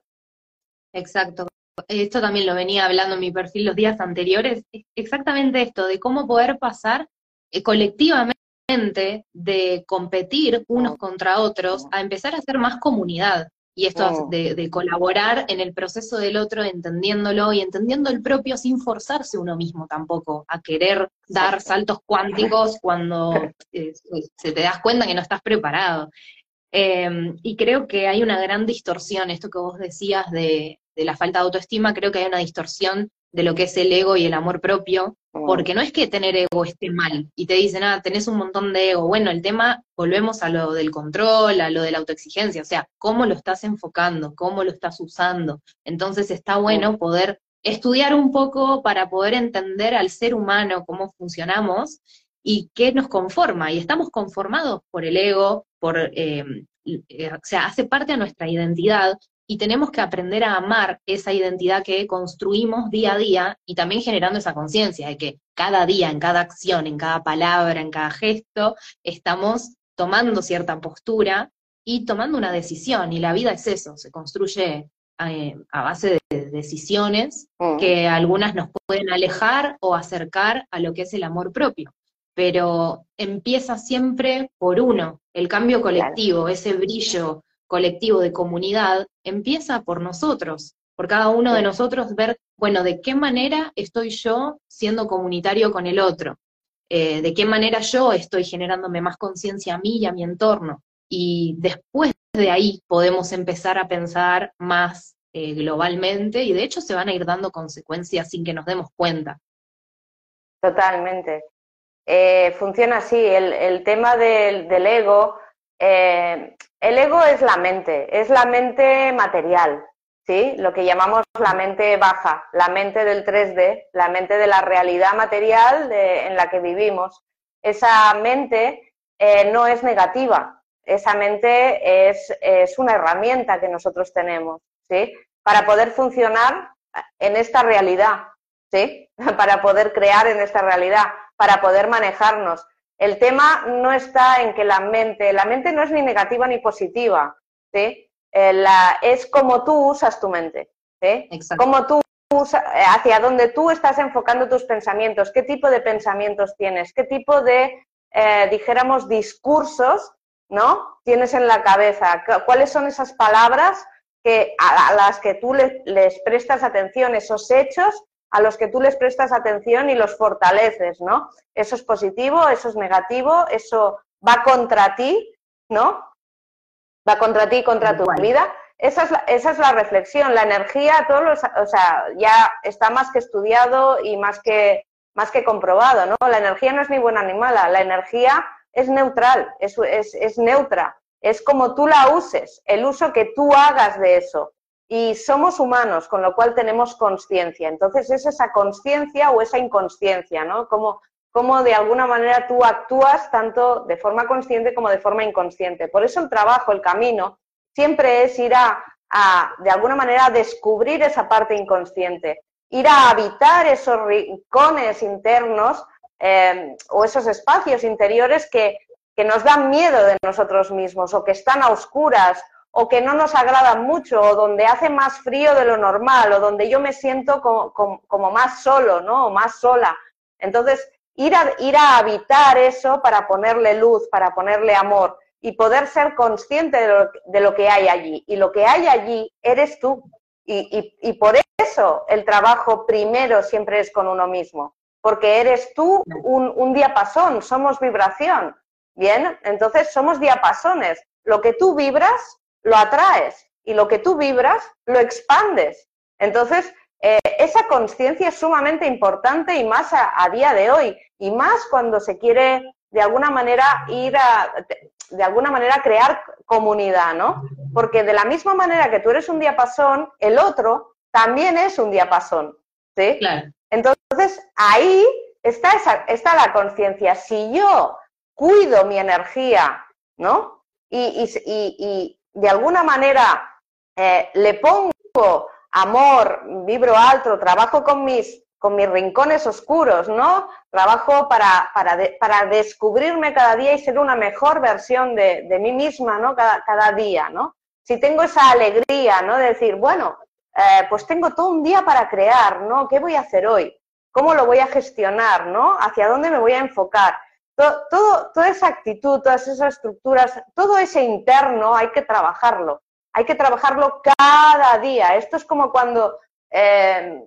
Exacto. Esto también lo venía hablando en mi perfil los días anteriores. Exactamente esto, de cómo poder pasar eh, colectivamente de competir unos mm. contra otros a empezar a ser más comunidad. Y esto oh. de, colaborar en el proceso del otro, entendiéndolo y entendiendo el propio sin forzarse uno mismo tampoco a querer dar saltos cuánticos cuando eh, se te das cuenta que no estás preparado. Em, y creo que hay una gran distorsión, esto que vos decías de, de la falta de autoestima, creo que hay una distorsión de lo que es el ego y el amor propio. Porque no es que tener ego esté mal y te dicen, ah, tenés un montón de ego. Bueno, el tema, volvemos a lo del control, a lo de la autoexigencia, o sea, cómo lo estás enfocando, cómo lo estás usando. Entonces está bueno poder estudiar un poco para poder entender al ser humano, cómo funcionamos y qué nos conforma. Y estamos conformados por el ego, por, eh, eh, o sea, hace parte de nuestra identidad y tenemos que aprender a amar esa identidad que construimos día a día y también generando esa conciencia de que cada día, en cada acción, en cada palabra, en cada gesto, estamos tomando cierta postura y tomando una decisión. Y la vida es eso, se construye eh, a base de decisiones Mm. que algunas nos pueden alejar o acercar a lo que es el amor propio. Pero empieza siempre por uno, el cambio colectivo, ese brillo colectivo de comunidad, empieza por nosotros, por cada uno de nosotros ver, bueno, de qué manera estoy yo siendo comunitario con el otro, Eh, de qué manera yo estoy generándome más conciencia a mí y a mi entorno. Y después de ahí podemos empezar a pensar más eh, globalmente y de hecho se van a ir dando consecuencias sin que nos demos cuenta. Totalmente. Eh, funciona así. El, el tema del, del ego, eh, el ego es la mente, es la mente material, ¿sí? Lo que llamamos la mente baja, la mente del 3D, la mente de la realidad material en la que vivimos. Esa mente eh, no es negativa, esa mente es, es una herramienta que nosotros tenemos, ¿sí? Para poder funcionar en esta realidad, ¿sí? Para poder crear en esta realidad, para poder manejarnos. El tema no está en que la mente, la mente no es ni negativa ni positiva, ¿sí? Eh, la- es como tú usas tu mente, ¿sí? Exacto. Como tú usa- eh, hacia donde tú estás enfocando tus pensamientos, qué tipo de pensamientos tienes, qué tipo de, eh, dijéramos, discursos, ¿no? Tienes en la cabeza, Cu- cuáles son esas palabras que, a, a las que tú le- les prestas atención, esos hechos a los que tú les prestas atención y los fortaleces, ¿no? Eso es positivo, eso es negativo, eso va contra ti, ¿no? Va contra ti y contra tu vida. Esa es, la, esa es la reflexión, la energía, todos los, o sea, ya está más que estudiado y más que, más que comprobado, ¿no? La energía no es ni buena ni mala, la energía es neutral, es, es, es neutra, es como tú la uses, el uso que tú hagas de eso. Y somos humanos, con lo cual tenemos conciencia. Entonces es esa conciencia o esa inconsciencia, ¿no? Como, como de alguna manera tú actúas tanto de forma consciente como de forma inconsciente. Por eso el trabajo, el camino, siempre es ir a, de alguna manera, descubrir esa parte inconsciente, ir a habitar esos rincones internos eh, o esos espacios interiores que, que nos dan miedo de nosotros mismos o que están a oscuras o que no nos agradan mucho o donde hace más frío de lo normal o donde yo me siento como, como, más solo, ¿no? O más sola. Entonces, ir a, ir a habitar eso para ponerle luz, para ponerle amor y poder ser consciente de lo, de lo que hay allí. Y lo que hay allí eres tú. Y, y, y, por eso el trabajo primero siempre es con uno mismo, porque eres tú un, un diapasón, somos vibración. Bien, entonces somos diapasones. Lo que tú vibras, lo atraes y lo que tú vibras, lo expandes. Entonces, eh, esa conciencia es sumamente importante y más a, a, día de hoy, y más cuando se quiere de alguna manera ir a, de alguna manera crear comunidad, ¿no? Porque de la misma manera que tú eres un diapasón, el otro también es un diapasón, ¿sí? Claro. Entonces, ahí está, esa, está la conciencia. Si yo cuido mi energía, ¿no? Y, y, y, y de alguna manera eh, le pongo amor, vibro alto, trabajo con mis, con mis rincones oscuros, ¿no? Trabajo para, para, para descubrirme cada día y ser una mejor versión de, de mí misma, ¿no? Cada, cada, día, ¿no? Si tengo esa alegría, ¿no? De decir, bueno, eh, pues tengo todo un día para crear, ¿no? ¿Qué voy a hacer hoy? ¿Cómo lo voy a gestionar, ¿no? ¿Hacia dónde me voy a enfocar? Todo, toda esa actitud, todas esas estructuras, todo ese interno hay que trabajarlo. Hay que trabajarlo cada día. Esto es como cuando eh,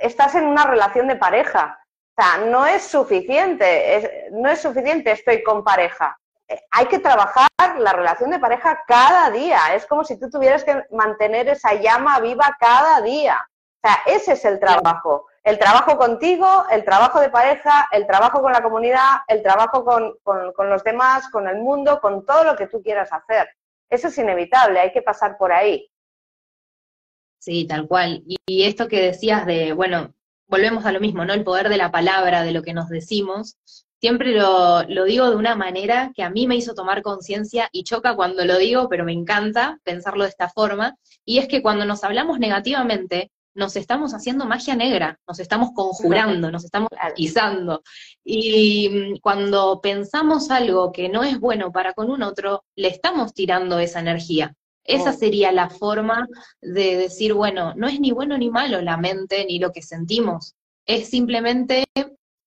estás en una relación de pareja. O sea, no es suficiente, es, no es suficiente estoy con pareja. Eh, hay que trabajar la relación de pareja cada día. Es como si tú tuvieras que mantener esa llama viva cada día. O sea, ese es el trabajo. El trabajo contigo, el trabajo de pareja, el trabajo con la comunidad, el trabajo con, con, con los demás, con el mundo, con todo lo que tú quieras hacer. Eso es inevitable, hay que pasar por ahí. Sí, tal cual. Y, esto que decías de, bueno, volvemos a lo mismo, ¿no? El poder de la palabra, de lo que nos decimos. Siempre lo, lo digo de una manera que a mí me hizo tomar conciencia y choca cuando lo digo, pero me encanta pensarlo de esta forma. Y es que cuando nos hablamos negativamente, nos estamos haciendo magia negra, nos estamos conjurando, nos estamos atizando. Y mm, cuando pensamos algo que no es bueno para con un otro, le estamos tirando esa energía. Esa oh. sería la forma de decir, bueno, no es ni bueno ni malo la mente ni lo que sentimos, es simplemente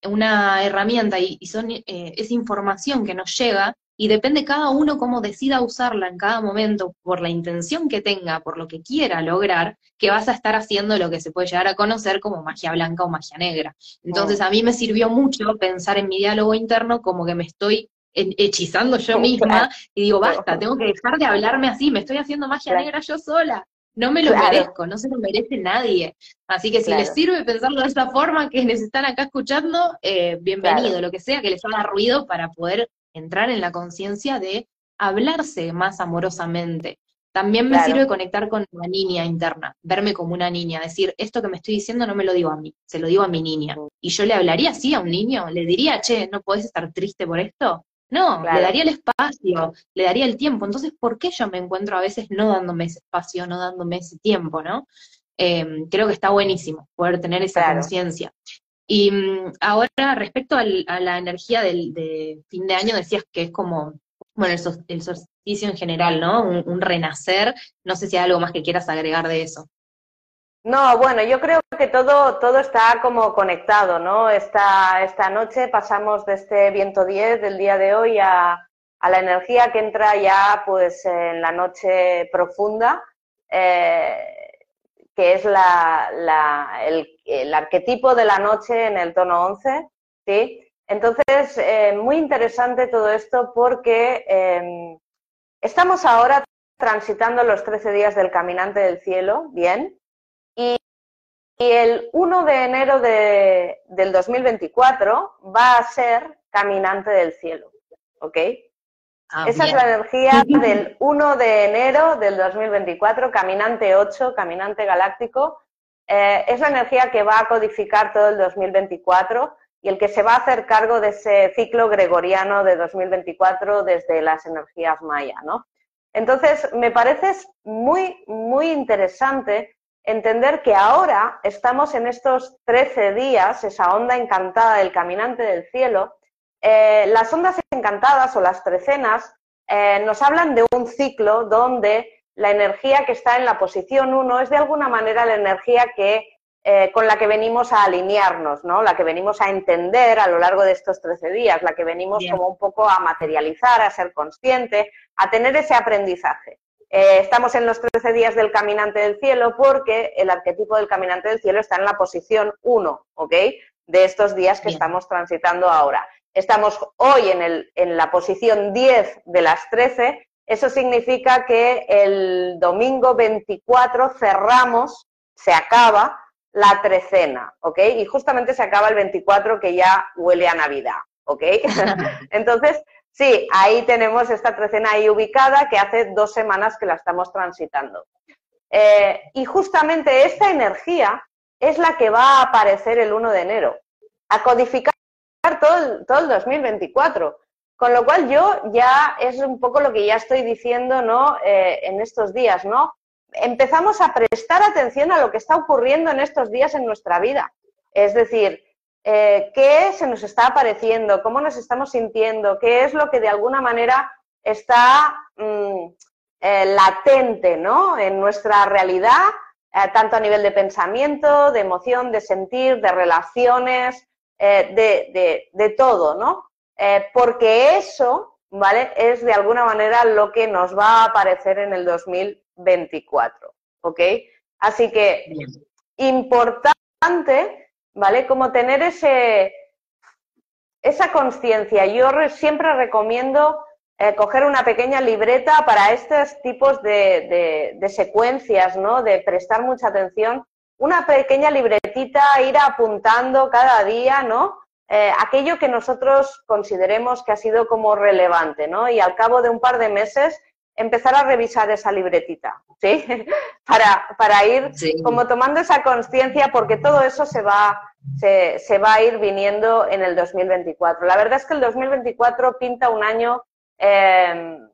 una herramienta y, son, eh, es información que nos llega y depende cada uno cómo decida usarla en cada momento, por la intención que tenga, por lo que quiera lograr, que vas a estar haciendo lo que se puede llegar a conocer como magia blanca o magia negra. Entonces a mí me sirvió mucho pensar en mi diálogo interno como que me estoy hechizando yo misma y digo, basta, tengo que dejar de hablarme así, me estoy haciendo magia negra yo sola. No me lo merezco, no se lo merece nadie. Así que si les sirve pensarlo de esta forma, que les están acá escuchando, eh, bienvenido, lo que sea que les haga ruido para poder entrar en la conciencia de hablarse más amorosamente. También me sirve conectar con la niña interna, verme como una niña, decir, esto que me estoy diciendo no me lo digo a mí, se lo digo a mi niña. Y yo le hablaría así a un niño, le diría, che, ¿no podés estar triste por esto? No, le daría el espacio, le daría el tiempo. Entonces, ¿por qué yo me encuentro a veces no dándome ese espacio, no dándome ese tiempo, no? Em, creo que está buenísimo poder tener esa conciencia. Y mm, ahora, respecto a la energía del, de fin de año, decías que es como, bueno, el, solsticio en general, ¿no? Un, renacer. No sé si hay algo más que quieras agregar de eso. No, bueno, yo creo que todo, todo está como conectado, ¿no? Esta, esta noche pasamos de este viento 10 del día de hoy a, a la energía que entra ya pues en la noche profunda. Eh, que es la, el, arquetipo de la noche en el tono 11, ¿sí? Entonces, eh, muy interesante todo esto porque em, estamos ahora transitando los 13 días del caminante del cielo, bien, y, el 1 de enero de, del 2024 va a ser caminante del cielo, ¿ok? Ah, Esa es la energía del 1 de enero del 2024, Caminante 8, Caminante Galáctico. Eh, es la energía que va a codificar todo el 2024 y el que se va a hacer cargo de ese ciclo gregoriano de 2024 desde las energías maya, ¿no? Entonces, me parece muy, muy interesante entender que ahora estamos en estos 13 días, esa onda encantada del caminante del cielo, eh, las ondas encantadas o las trecenas eh, nos hablan de un ciclo donde la energía que está en la posición 1 es de alguna manera la energía que, eh, con la que venimos a alinearnos, ¿no? la que venimos a entender a lo largo de estos 13 días, la que venimos como un poco a materializar, a ser consciente, a tener ese aprendizaje. estamos en los 13 días del caminante del cielo porque el arquetipo del caminante del cielo está en la posición 1, ¿ok? De estos días que estamos transitando ahora. Estamos hoy en, el, en la posición 10 de las 13. Eso significa que el domingo 24 cerramos, se acaba la trecena, ¿ok? Y justamente se acaba el 24 que ya huele a Navidad, ¿ok? Entonces, sí, ahí tenemos esta trecena ahí ubicada que hace dos semanas que la estamos transitando. Eh, y justamente esta energía es la que va a aparecer el 1 de enero, a codificar todo el, todo el 2024. Con lo cual yo ya es un poco lo que ya estoy diciendo ¿no? Eh, en estos días, ¿no? Empezamos a prestar atención a lo que está ocurriendo en estos días en nuestra vida. Es decir, eh, qué se nos está apareciendo, cómo nos estamos sintiendo, qué es lo que de alguna manera está mm, eh, latente ¿no? en nuestra realidad, tanto a nivel de pensamiento, de emoción, de sentir, de relaciones, eh, de, de, todo, ¿no? Eh, porque eso, ¿vale? Es de alguna manera lo que nos va a aparecer en el 2024, ¿ok? Así que importante, ¿vale? Como tener ese, esa conciencia. Yo siempre recomiendo eh, coger una pequeña libreta para estos tipos de, de, de, secuencias, ¿no? De prestar mucha atención una pequeña libretita, ir apuntando cada día, ¿no? Eh, aquello que nosotros consideremos que ha sido como relevante, ¿no? Y al cabo de un par de meses empezar a revisar esa libretita, ¿sí? para, para ir como tomando esa conciencia, porque todo eso se va, se, se, va a ir viniendo en el 2024. La verdad es que el 2024 pinta un año, em,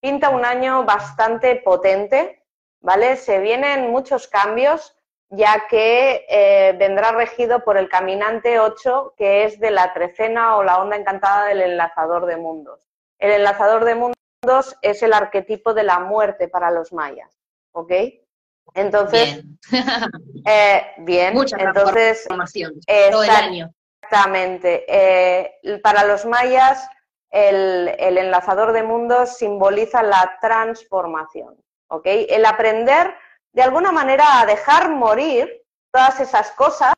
pinta un año bastante potente, ¿vale? Se vienen muchos cambios, ya que eh, vendrá regido por el caminante 8, que es de la trecena o la onda encantada del enlazador de mundos. El enlazador de mundos es el arquetipo de la muerte para los mayas, ¿ok? Entonces, bien, eh, entonces, todo el año. Exactamente. Eh, para los mayas, el, el, enlazador de mundos simboliza la transformación, ¿ok? El aprender, de alguna manera, a dejar morir todas esas cosas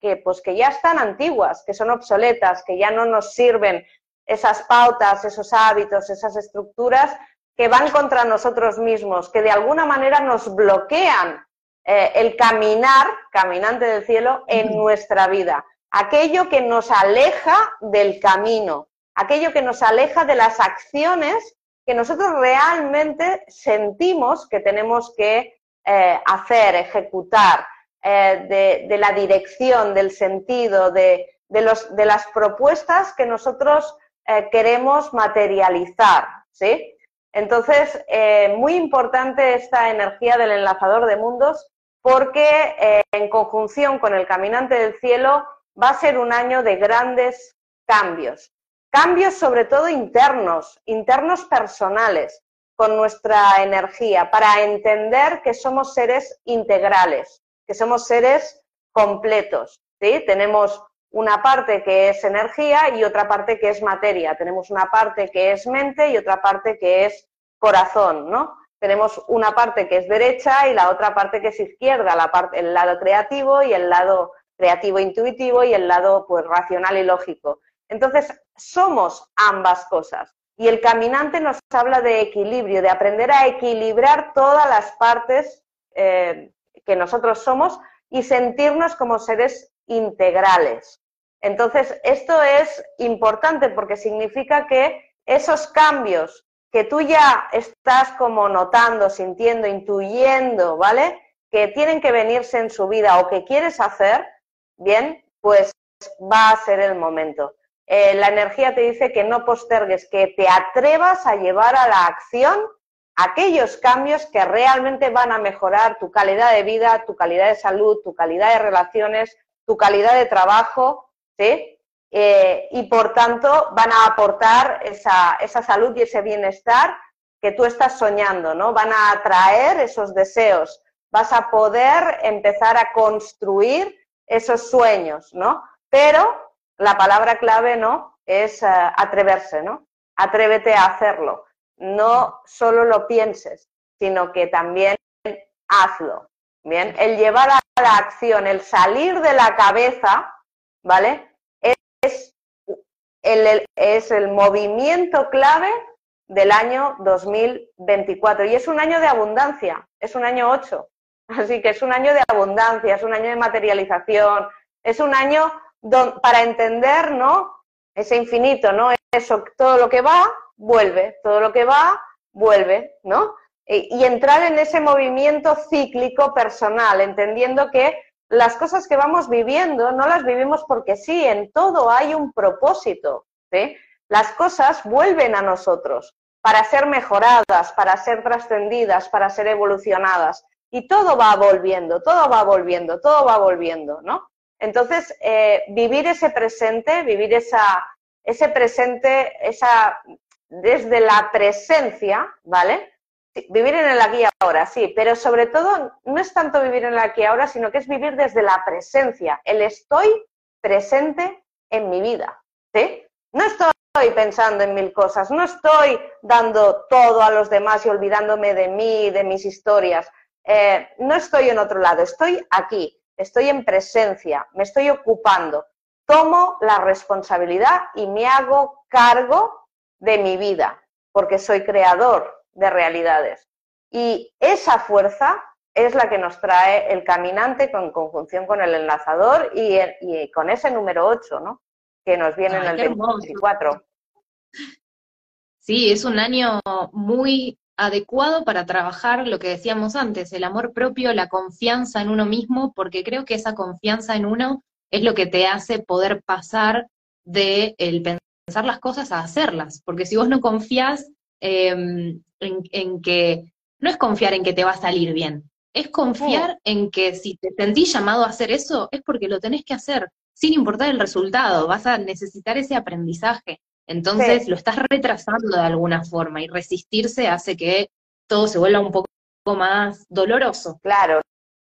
que, pues, que ya están antiguas, que son obsoletas, que ya no nos sirven esas pautas, esos hábitos, esas estructuras que van contra nosotros mismos, que de alguna manera nos bloquean eh, el caminar, caminante del cielo, en nuestra vida. Aquello que nos aleja del camino, aquello que nos aleja de las acciones que nosotros realmente sentimos que tenemos que eh, hacer, ejecutar, eh, de, la dirección, del sentido, de, los, de las propuestas que nosotros eh, queremos materializar, ¿sí? Entonces, muy importante esta energía del enlazador de mundos porque en conjunción con el caminante del cielo va a ser un año de grandes cambios. Cambios sobre todo internos, internos personales, con nuestra energía, para entender que somos seres integrales, que somos seres completos. ¿sí? Tenemos una parte que es energía y otra parte que es materia. Tenemos una parte que es mente y otra parte que es corazón, ¿no? Tenemos una parte que es derecha y la otra parte que es izquierda, la parte, el lado creativo y el lado creativo intuitivo y el lado pues racional y lógico. Entonces, somos ambas cosas. Y el caminante nos habla de equilibrio, de aprender a equilibrar todas las partes eh, que nosotros somos y sentirnos como seres integrales. Entonces, esto es importante porque significa que esos cambios que tú ya estás como notando, sintiendo, intuyendo, ¿vale? Que tienen que venirse en su vida o que quieres hacer, bien, pues va a ser el momento. Eh, la energía te dice que no postergues, que te atrevas a llevar a la acción aquellos cambios que realmente van a mejorar tu calidad de vida, tu calidad de salud, tu calidad de relaciones, tu calidad de trabajo, ¿sí? Eh, y por tanto van a aportar esa, esa salud y ese bienestar que tú estás soñando, ¿no? Van a atraer esos deseos, vas a poder empezar a construir esos sueños, ¿no? Pero la palabra clave, ¿no? Es eh, atreverse, ¿no? Atrévete a hacerlo. No solo lo pienses, sino que también hazlo. Bien, el llevar a la acción, el salir de la cabeza, ¿vale? Es el, es el movimiento clave del año 2024 y es un año de abundancia, es un año 8. Así que es un año de abundancia, es un año de materialización, es un año para entender, ¿no? Ese infinito, ¿no? Eso, todo lo que va, vuelve, todo lo que va, vuelve, ¿no? Y entrar en ese movimiento cíclico personal, entendiendo que las cosas que vamos viviendo no las vivimos porque sí, en todo hay un propósito. ¿sí? Las cosas vuelven a nosotros para ser mejoradas, para ser trascendidas, para ser evolucionadas. Y todo va volviendo, todo va volviendo, todo va volviendo, ¿no? Entonces, eh, vivir ese presente, vivir esa, ese presente, esa, desde la presencia, ¿vale? vivir en el aquí y ahora, sí, pero sobre todo no es tanto vivir en el aquí y ahora, sino que es vivir desde la presencia, el estoy presente en mi vida, ¿sí? No estoy pensando en mil cosas, no estoy dando todo a los demás y olvidándome de mí, de mis historias, eh, no estoy en otro lado, estoy aquí, estoy en presencia, me estoy ocupando, tomo la responsabilidad y me hago cargo de mi vida, porque soy creador, de realidades. Y esa fuerza es la que nos trae el caminante con conjunción con el enlazador y, y con ese número 8, ¿no? Que nos viene en el 24. Sí, es un año muy adecuado para trabajar lo que decíamos antes, el amor propio, la confianza en uno mismo, porque creo que esa confianza en uno es lo que te hace poder pasar de el pensar las cosas a hacerlas, porque si vos no confías em, en, que, no es confiar en que te va a salir bien, es confiar en que si te sentís llamado a hacer eso, es porque lo tenés que hacer, sin importar el resultado, vas a necesitar ese aprendizaje. Entonces lo estás retrasando de alguna forma y resistirse hace que todo se vuelva un poco más doloroso. Claro.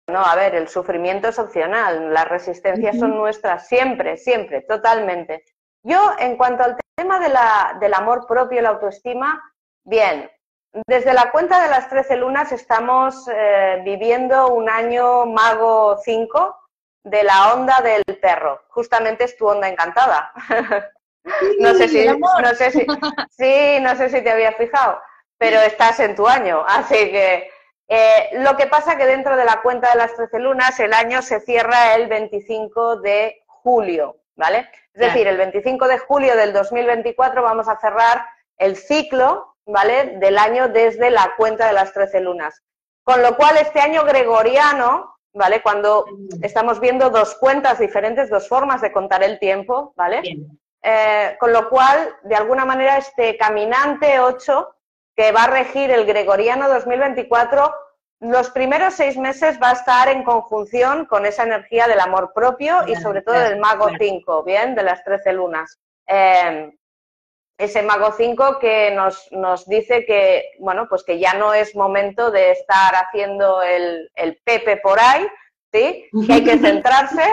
No, a ver, el sufrimiento es opcional, las resistencias son nuestras siempre, siempre, totalmente. Yo, en cuanto al tema de la, del amor propio y la autoestima, bien, desde la cuenta de las 13 lunas estamos eh, viviendo un año mago 5 de la onda del perro. Justamente es tu onda encantada. no sé si, no sé si, sí, no sé si te habías fijado, pero estás en tu año, así que eh, lo que pasa que dentro de la cuenta de las 13 lunas el año se cierra el 25 de julio, ¿vale? Es decir, el 25 de julio del 2024 vamos a cerrar el ciclo, ¿vale? Del año desde la cuenta de las 13 lunas. Con lo cual, este año gregoriano, ¿vale? Cuando estamos viendo dos cuentas diferentes, dos formas de contar el tiempo, ¿vale? Eh, con lo cual, de alguna manera, este caminante 8 que va a regir el Gregoriano 2024, los primeros seis meses va a estar en conjunción con esa energía del amor propio y sobre todo del Mago 5, ¿bien? De las 13 lunas. Eh, ese Mago 5 que nos, nos, dice que, bueno, pues que ya no es momento de estar haciendo el, el pepe por ahí, ¿sí? Que hay que centrarse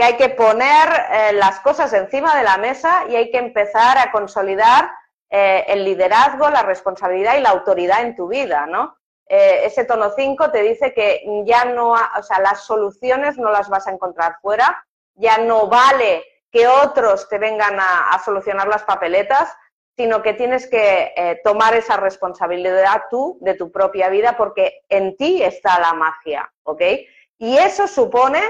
que hay que poner eh, las cosas encima de la mesa y hay que empezar a consolidar eh, el liderazgo, la responsabilidad y la autoridad en tu vida, ¿no? Eh, ese tono 5 te dice que ya no, o sea, las soluciones no las vas a encontrar fuera, ya no vale que otros te vengan a, a solucionar las papeletas, sino que tienes que tomar esa responsabilidad tú de tu propia vida porque en ti está la magia, ¿ok? Y eso supone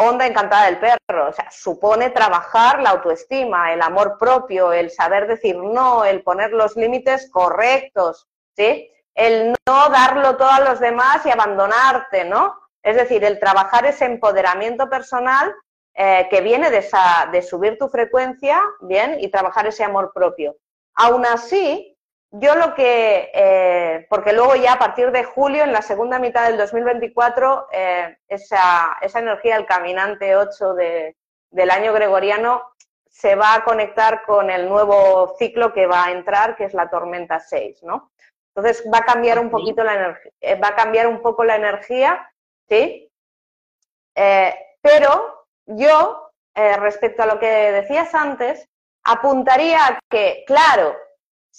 onda encantada del perro. O sea, supone trabajar la autoestima, el amor propio, el saber decir no, el poner los límites correctos, ¿sí? El no darlo todo a los demás y abandonarte, ¿no? Es decir, el trabajar ese empoderamiento personal eh, que viene de, esa, de subir tu frecuencia, ¿bien? Y trabajar ese amor propio. Aún así, yo lo que, eh, porque luego ya a partir de julio, en la segunda mitad del 2024, eh, esa, esa, energía del caminante 8 de, del año gregoriano se va a conectar con el nuevo ciclo que va a entrar, que es la tormenta 6, ¿no? Entonces va a cambiar un poquito la energía, eh, va a cambiar un poco la energía, ¿sí? pero yo, respecto a lo que decías antes, apuntaría a que, claro,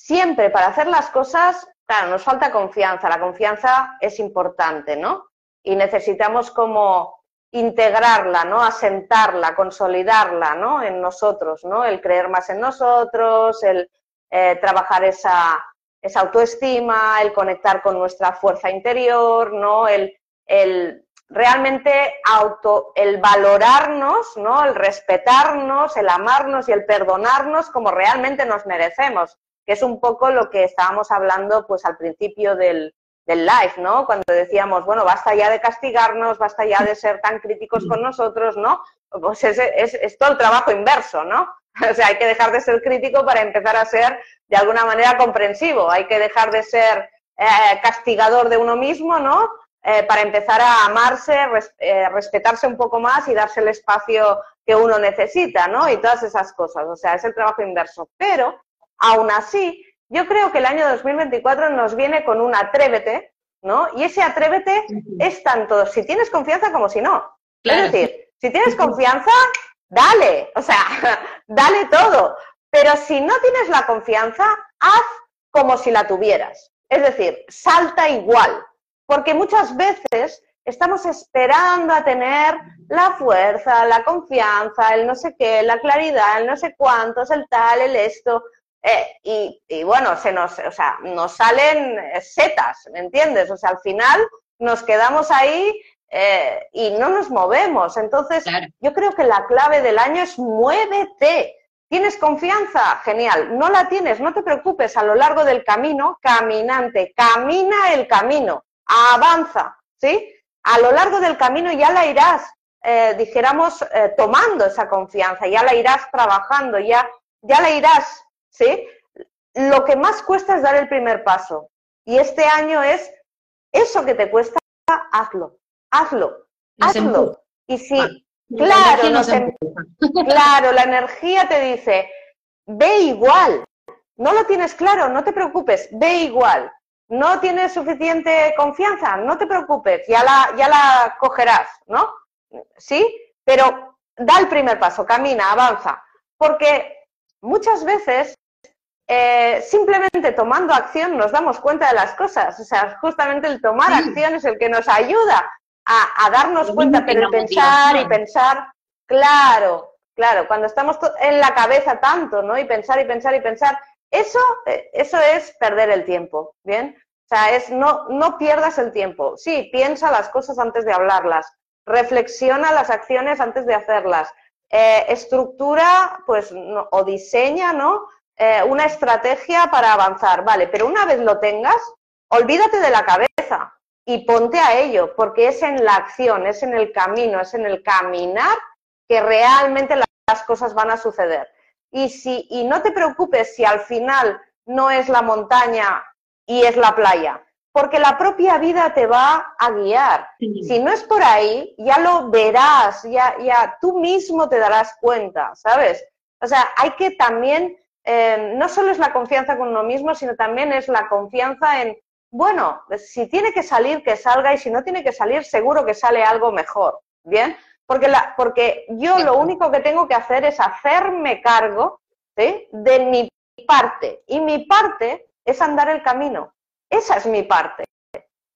siempre para hacer las cosas, claro, nos falta confianza. La confianza es importante, ¿no? Y necesitamos como integrarla, ¿no? Asentarla, consolidarla, ¿no? En nosotros, ¿no? El creer más en nosotros, el eh, trabajar esa, esa autoestima, el conectar con nuestra fuerza interior, ¿no? El, el realmente auto, el valorarnos, ¿no? El respetarnos, el amarnos y el perdonarnos como realmente nos merecemos es un poco lo que estábamos hablando pues al principio del, del live, ¿no? Cuando decíamos, bueno, basta ya de castigarnos, basta ya de ser tan críticos con nosotros, ¿no? Pues es, es, todo el trabajo inverso, ¿no? O sea, hay que dejar de ser crítico para empezar a ser de alguna manera comprensivo, hay que dejar de ser eh, castigador de uno mismo, ¿no? Eh, para empezar a amarse, eh, respetarse un poco más y darse el espacio que uno necesita, ¿no? Y todas esas cosas, o sea, es el trabajo inverso. Pero Aún así, yo creo que el año 2024 nos viene con un atrévete, ¿no? Y ese atrévete es tanto si tienes confianza como si no. Es decir, si tienes confianza, dale, o sea, dale todo. Pero si no tienes la confianza, haz como si la tuvieras. Es decir, salta igual. Porque muchas veces estamos esperando a tener la fuerza, la confianza, el no sé qué, la claridad, el no sé cuántos, el tal, el esto. Eh, y, bueno, se nos, o sea, nos salen setas, ¿me entiendes? O sea, al final nos quedamos ahí eh, y no nos movemos. Entonces, yo creo que la clave del año es muévete. ¿Tienes confianza? Genial. ¿No la tienes? No te preocupes. A lo largo del camino, caminante, camina el camino, avanza, ¿sí? A lo largo del camino ya la irás, eh, dijéramos, eh, tomando esa confianza, ya la irás trabajando, ya, ya la irás, ¿sí? Lo que más cuesta es dar el primer paso. Y este año es eso que te cuesta, hazlo, hazlo, hazlo. Y si, ah, claro, em- claro, la energía te dice, ve igual. No lo tienes claro, no te preocupes, ve igual. No tienes suficiente confianza, no te preocupes, ya la, ya la cogerás, ¿no? ¿Sí? Pero da el primer paso, camina, avanza. Porque muchas veces eh, simplemente tomando acción nos damos cuenta de las cosas. O sea, justamente el tomar acción es el que nos ayuda a, darnos cuenta, pero pensar y pensar, claro, claro, cuando estamos en la cabeza tanto, ¿no? Y pensar y pensar y pensar, eso, eh, eso es perder el tiempo, ¿bien? O sea, es no, no pierdas el tiempo. Sí, piensa las cosas antes de hablarlas, reflexiona las acciones antes de hacerlas, eh, estructura, pues, o diseña, ¿no? Eh, una estrategia para avanzar, vale, pero una vez lo tengas, olvídate de la cabeza y ponte a ello, porque es en la acción, es en el camino, es en el caminar que realmente las cosas van a suceder. Y, si, y no te preocupes si al final no es la montaña y es la playa, porque la propia vida te va a guiar. Si no es por ahí, ya lo verás, ya, ya tú mismo te darás cuenta, ¿sabes? O sea, hay que también eh, no solo es la confianza con uno mismo, sino también es la confianza en, bueno, si tiene que salir, que salga, y si no tiene que salir, seguro que sale algo mejor, ¿bien? Porque, la, porque yo lo único que tengo que hacer es hacerme cargo de mi parte, y mi parte es andar el camino. Esa es mi parte,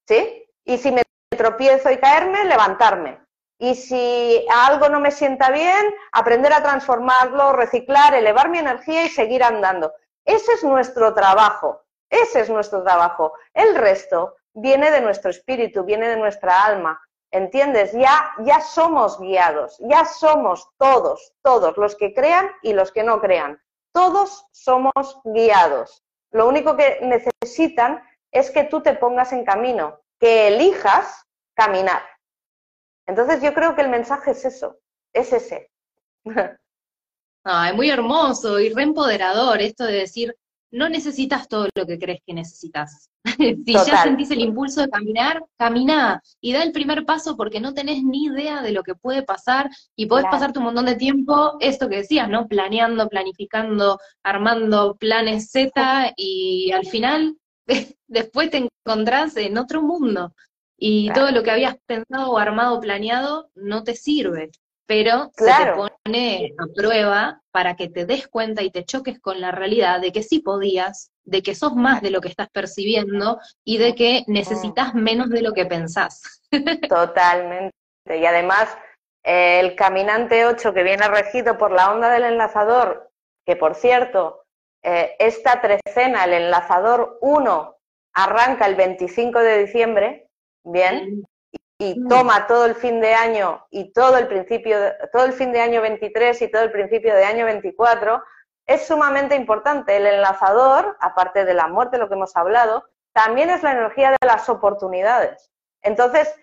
¿sí? Y si me tropiezo y caerme, levantarme. Y si algo no me sienta bien, aprender a transformarlo, reciclar, elevar mi energía y seguir andando. Ese es nuestro trabajo, ese es nuestro trabajo. El resto viene de nuestro espíritu, viene de nuestra alma. ¿Entiendes? Ya, ya somos guiados, ya somos todos, todos, los que crean y los que no crean. Todos somos guiados. Lo único que necesitan es que tú te pongas en camino, que elijas caminar. Entonces yo creo que el mensaje es eso, es ese. Ay, muy hermoso y reempoderador esto de decir, no necesitas todo lo que crees que necesitas. si ya sentís el impulso de caminar, camina y da el primer paso porque no tenés ni idea de lo que puede pasar y podés pasarte un montón de tiempo, esto que decías, ¿no? Planeando, planificando, armando planes Z y al final después te encontrás en otro mundo y todo lo que habías pensado o armado, planeado, no te sirve, pero se te pone a prueba para que te des cuenta y te choques con la realidad de que sí podías, de que sos más de lo que estás percibiendo y de que necesitas menos de lo que pensás. Totalmente. Y además, el caminante 8 que viene regido por la onda del enlazador, que por cierto, eh, esta trecena, el enlazador 1, arranca el 25 de diciembre, ¿bien? Y mm. toma todo el fin de año y todo el principio, todo el fin de año 23 y todo el principio de año 24, es sumamente importante. El enlazador, aparte de la muerte, lo que hemos hablado, también es la energía de las oportunidades. Entonces,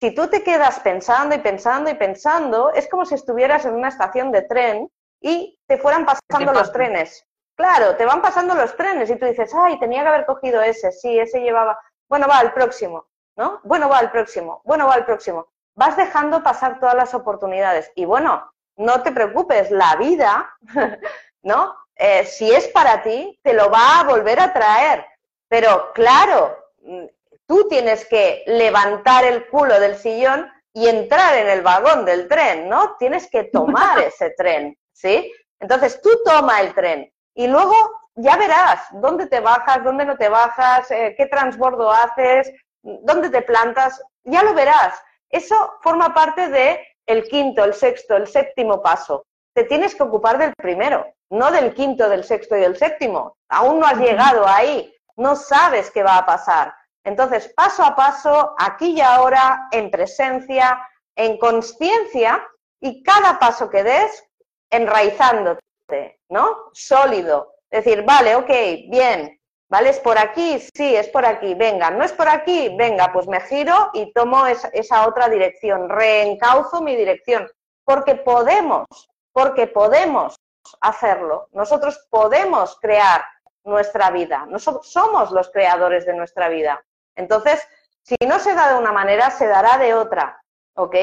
si tú te quedas pensando y pensando y pensando, es como si estuvieras en una estación de tren y te fueran pasando los trenes. Claro, te van pasando los trenes y tú dices, ay, tenía que haber cogido ese, sí, ese llevaba, bueno, va, el próximo. ¿No? Bueno, va al próximo, bueno, va al próximo. Vas dejando pasar todas las oportunidades. Y bueno, no te preocupes, la vida, ¿no? Eh, si es para ti, te lo va a volver a traer. Pero claro, mm, tú tienes que levantar el culo del sillón y entrar en el vagón del tren, ¿no? Tienes que tomar ese tren, ¿sí? Entonces tú toma el tren y luego ya verás dónde te bajas, dónde no te bajas, eh, qué transbordo haces, dónde te plantas, ya lo verás. Eso forma parte de el quinto, el sexto, el séptimo paso. Te tienes que ocupar del primero, no del quinto, del sexto y del séptimo. Aún no has llegado ahí, no sabes qué va a pasar. Entonces, paso a paso, aquí y ahora, en presencia, en conciencia, y cada paso que des, enraizándote, ¿no? Sólido. Decir, vale, ok, bien, ¿vale? ¿Es por aquí? Sí, es por aquí, venga, ¿no es por aquí? Venga, pues me giro y tomo esa, esa otra dirección, reencauzo mi dirección, porque podemos, porque podemos hacerlo. Nosotros podemos crear nuestra vida. Nosotros somos los creadores de nuestra vida. Entonces, si no se da de una manera, se dará de otra. ¿Ok?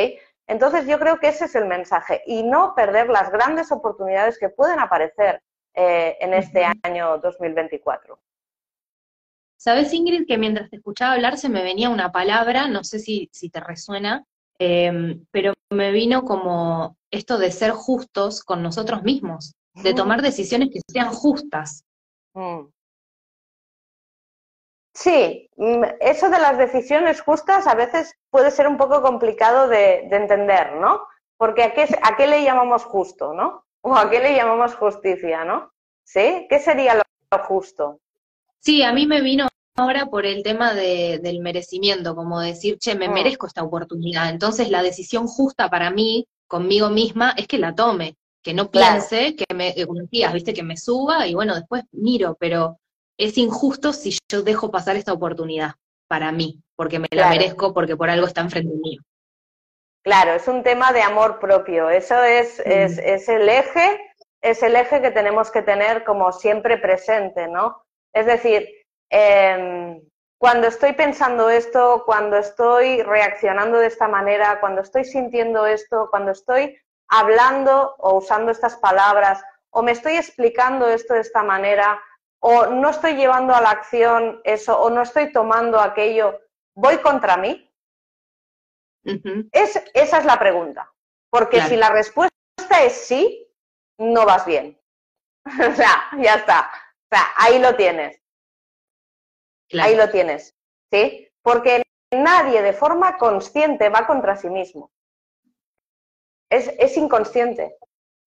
Entonces, yo creo que ese es el mensaje. Y no perder las grandes oportunidades que pueden aparecer eh, en este año 2024. Sabes, Ingrid, que mientras te escuchaba hablar se me venía una palabra, no sé si, si te resuena, em, pero me vino como esto de ser justos con nosotros mismos, de tomar decisiones que sean justas. Mm. Sí, mm, eso de las decisiones justas a veces puede ser un poco complicado de, entender, ¿no? Porque ¿a qué, ¿a qué, le llamamos justo, no? ¿O a qué le llamamos justicia, no? ¿Sí? ¿Qué sería lo, justo? Sí, a mí me vino ahora por el tema del merecimiento, como decir, che, me mm. merezco esta oportunidad. Entonces la decisión justa para mí, conmigo misma, es que la tome que no piense, que me, eh, días, viste, que me suba y bueno, después miro, pero es injusto si yo dejo pasar esta oportunidad para mí, porque me la merezco, porque por algo está enfrente mío. Claro, es un tema de amor propio, eso es, es, es, el eje, es el eje que tenemos que tener como siempre presente, ¿no? Es decir, em, cuando estoy pensando esto, cuando estoy reaccionando de esta manera, cuando estoy sintiendo esto, cuando estoy hablando o usando estas palabras, o me estoy explicando esto de esta manera, o no estoy llevando a la acción eso, o no estoy tomando aquello, ¿voy contra mí? es, esa es la pregunta. Porque si la respuesta es sí, no vas bien. o sea, ya está. O sea, ahí lo tienes. Ahí lo tienes. ¿Sí? Porque nadie de forma consciente va contra sí mismo es, inconsciente.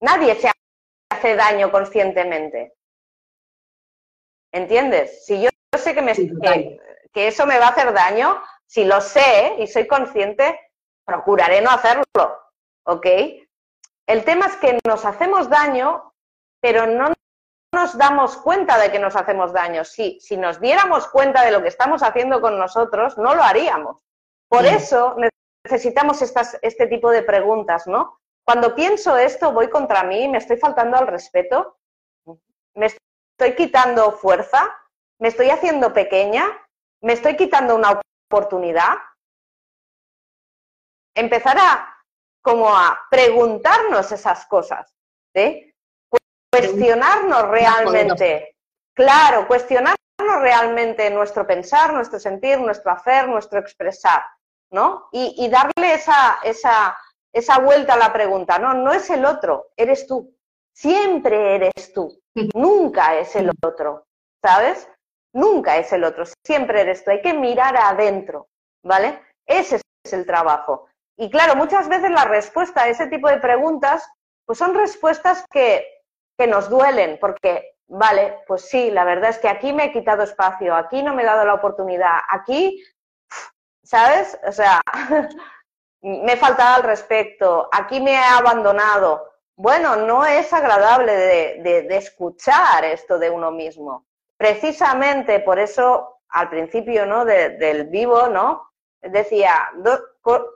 Nadie se hace daño conscientemente. ¿Entiendes? Si yo, sé que, me, que, eso me va a hacer daño, si lo sé y soy consciente, procuraré no hacerlo. ¿Ok? El tema es que nos hacemos daño, pero no nos damos cuenta de que nos hacemos daño. Si, si nos diéramos cuenta de lo que estamos haciendo con nosotros, no lo haríamos. Por eso necesitamos estas, este tipo de preguntas, ¿no? Cuando pienso esto, voy contra mí, me estoy faltando al respeto, me estoy quitando fuerza, me estoy haciendo pequeña, me estoy quitando una oportunidad. Empezar a como a preguntarnos esas cosas, ¿sí? Cuestionarnos realmente, claro, cuestionarnos realmente nuestro pensar, nuestro sentir, nuestro hacer, nuestro expresar. ¿no? Y, darle esa, esa, esa vuelta a la pregunta. No, no es el otro, eres tú. Siempre eres tú. Nunca es el otro, ¿sabes? Nunca es el otro, siempre eres tú. Hay que mirar adentro, ¿vale? Ese es el trabajo. Y claro, muchas veces la respuesta a ese tipo de preguntas, pues son respuestas que, que nos duelen, porque, vale, pues sí, la verdad es que aquí me he quitado espacio, aquí no me he dado la oportunidad, aquí ¿sabes? O sea, me he faltado al respecto, aquí me he abandonado. Bueno, no es agradable de, escuchar esto de uno mismo. Precisamente por eso, al principio ¿no? del vivo, ¿no? decía,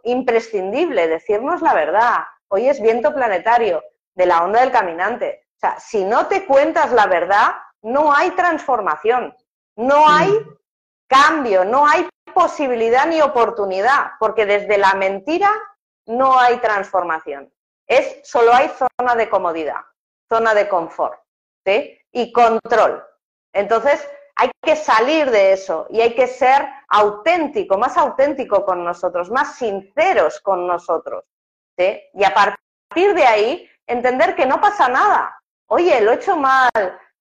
imprescindible decirnos la verdad. Hoy es viento planetario de la onda del caminante. O sea, si no te cuentas la verdad, no hay transformación, no hay cambio, no hay posibilidad ni oportunidad, porque desde la mentira no hay transformación. Es, solo hay zona de comodidad, zona de confort, ¿sí? Y control. Entonces, hay que salir de eso y hay que ser auténtico, más auténtico con nosotros, más sinceros con nosotros. ¿sí? Y a partir de ahí, entender que no pasa nada. Oye, lo he hecho mal,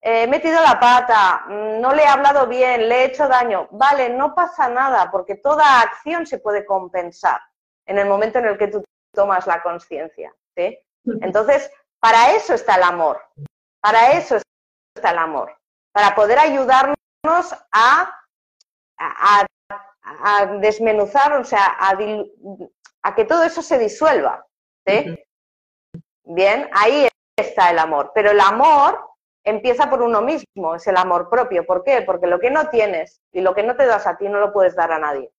he metido la pata, mm, no le he hablado bien, le he hecho daño. Vale, no pasa nada, porque toda acción se puede compensar en el momento en el que tú tomas la conciencia. ¿sí? Entonces, para eso está el amor, para eso está el amor, para poder ayudarnos a, a, desmenuzar, o sea, a, que todo eso se disuelva. ¿sí? Bien, ahí está el amor, pero el amor empieza por uno mismo, es el amor propio. ¿Por qué? Porque lo que no tienes y lo que no te das a ti no lo puedes dar a nadie.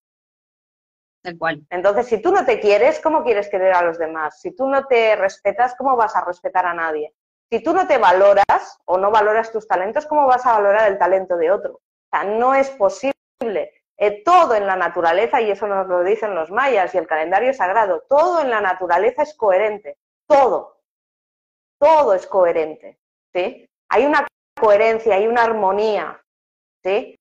Tal cual. Entonces, si tú no te quieres, ¿cómo quieres querer a los demás? Si tú no te respetas, ¿cómo vas a respetar a nadie? Si tú no te valoras o no valoras tus talentos, ¿cómo vas a valorar el talento de otro? O sea, no es posible. Eh, todo en la naturaleza, y eso nos lo dicen los mayas y el calendario sagrado, todo en la naturaleza es coherente. Todo. Todo es coherente. ¿sí? Hay una coherencia, hay una armonía. ¿sí?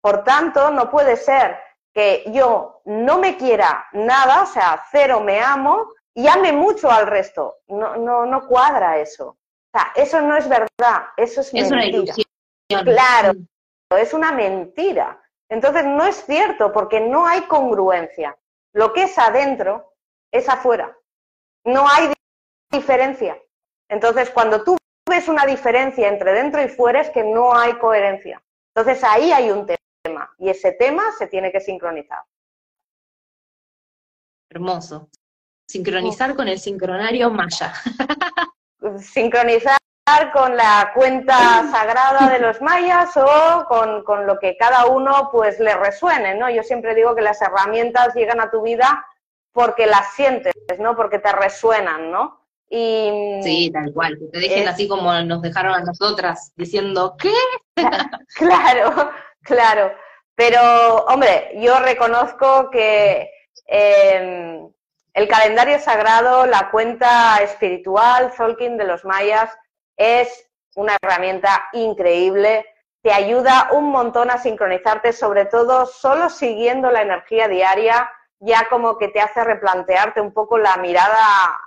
Por tanto, no puede ser que yo no me quiera nada, o sea, cero me amo y ame mucho al resto. No, no, no cuadra eso. O sea, eso no es verdad, eso es, Es una mentira. ilusión. Claro, es una mentira. Entonces no es cierto porque no hay congruencia. Lo que es adentro es afuera. No hay di- diferencia. Entonces cuando tú ves una diferencia entre dentro y fuera es que no hay coherencia. Entonces ahí hay un tema y ese tema se tiene que sincronizar. Hermoso. Sincronizar con el sincronario maya. Sincronizar con la cuenta sagrada de los mayas o con, con lo que cada uno pues le resuene, ¿no? Yo siempre digo que las herramientas llegan a tu vida porque las sientes, ¿no? Porque te resuenan, ¿no? Y Sí, tal cual. Que te dejen Es- así como nos dejaron a nosotras, diciendo, ¿qué? Claro, claro. Pero, hombre, yo reconozco que eh, el calendario sagrado, la cuenta espiritual, Zolkin de los mayas, es una herramienta increíble. Te ayuda un montón a sincronizarte, sobre todo solo siguiendo la energía diaria, ya como que te hace replantearte un poco la mirada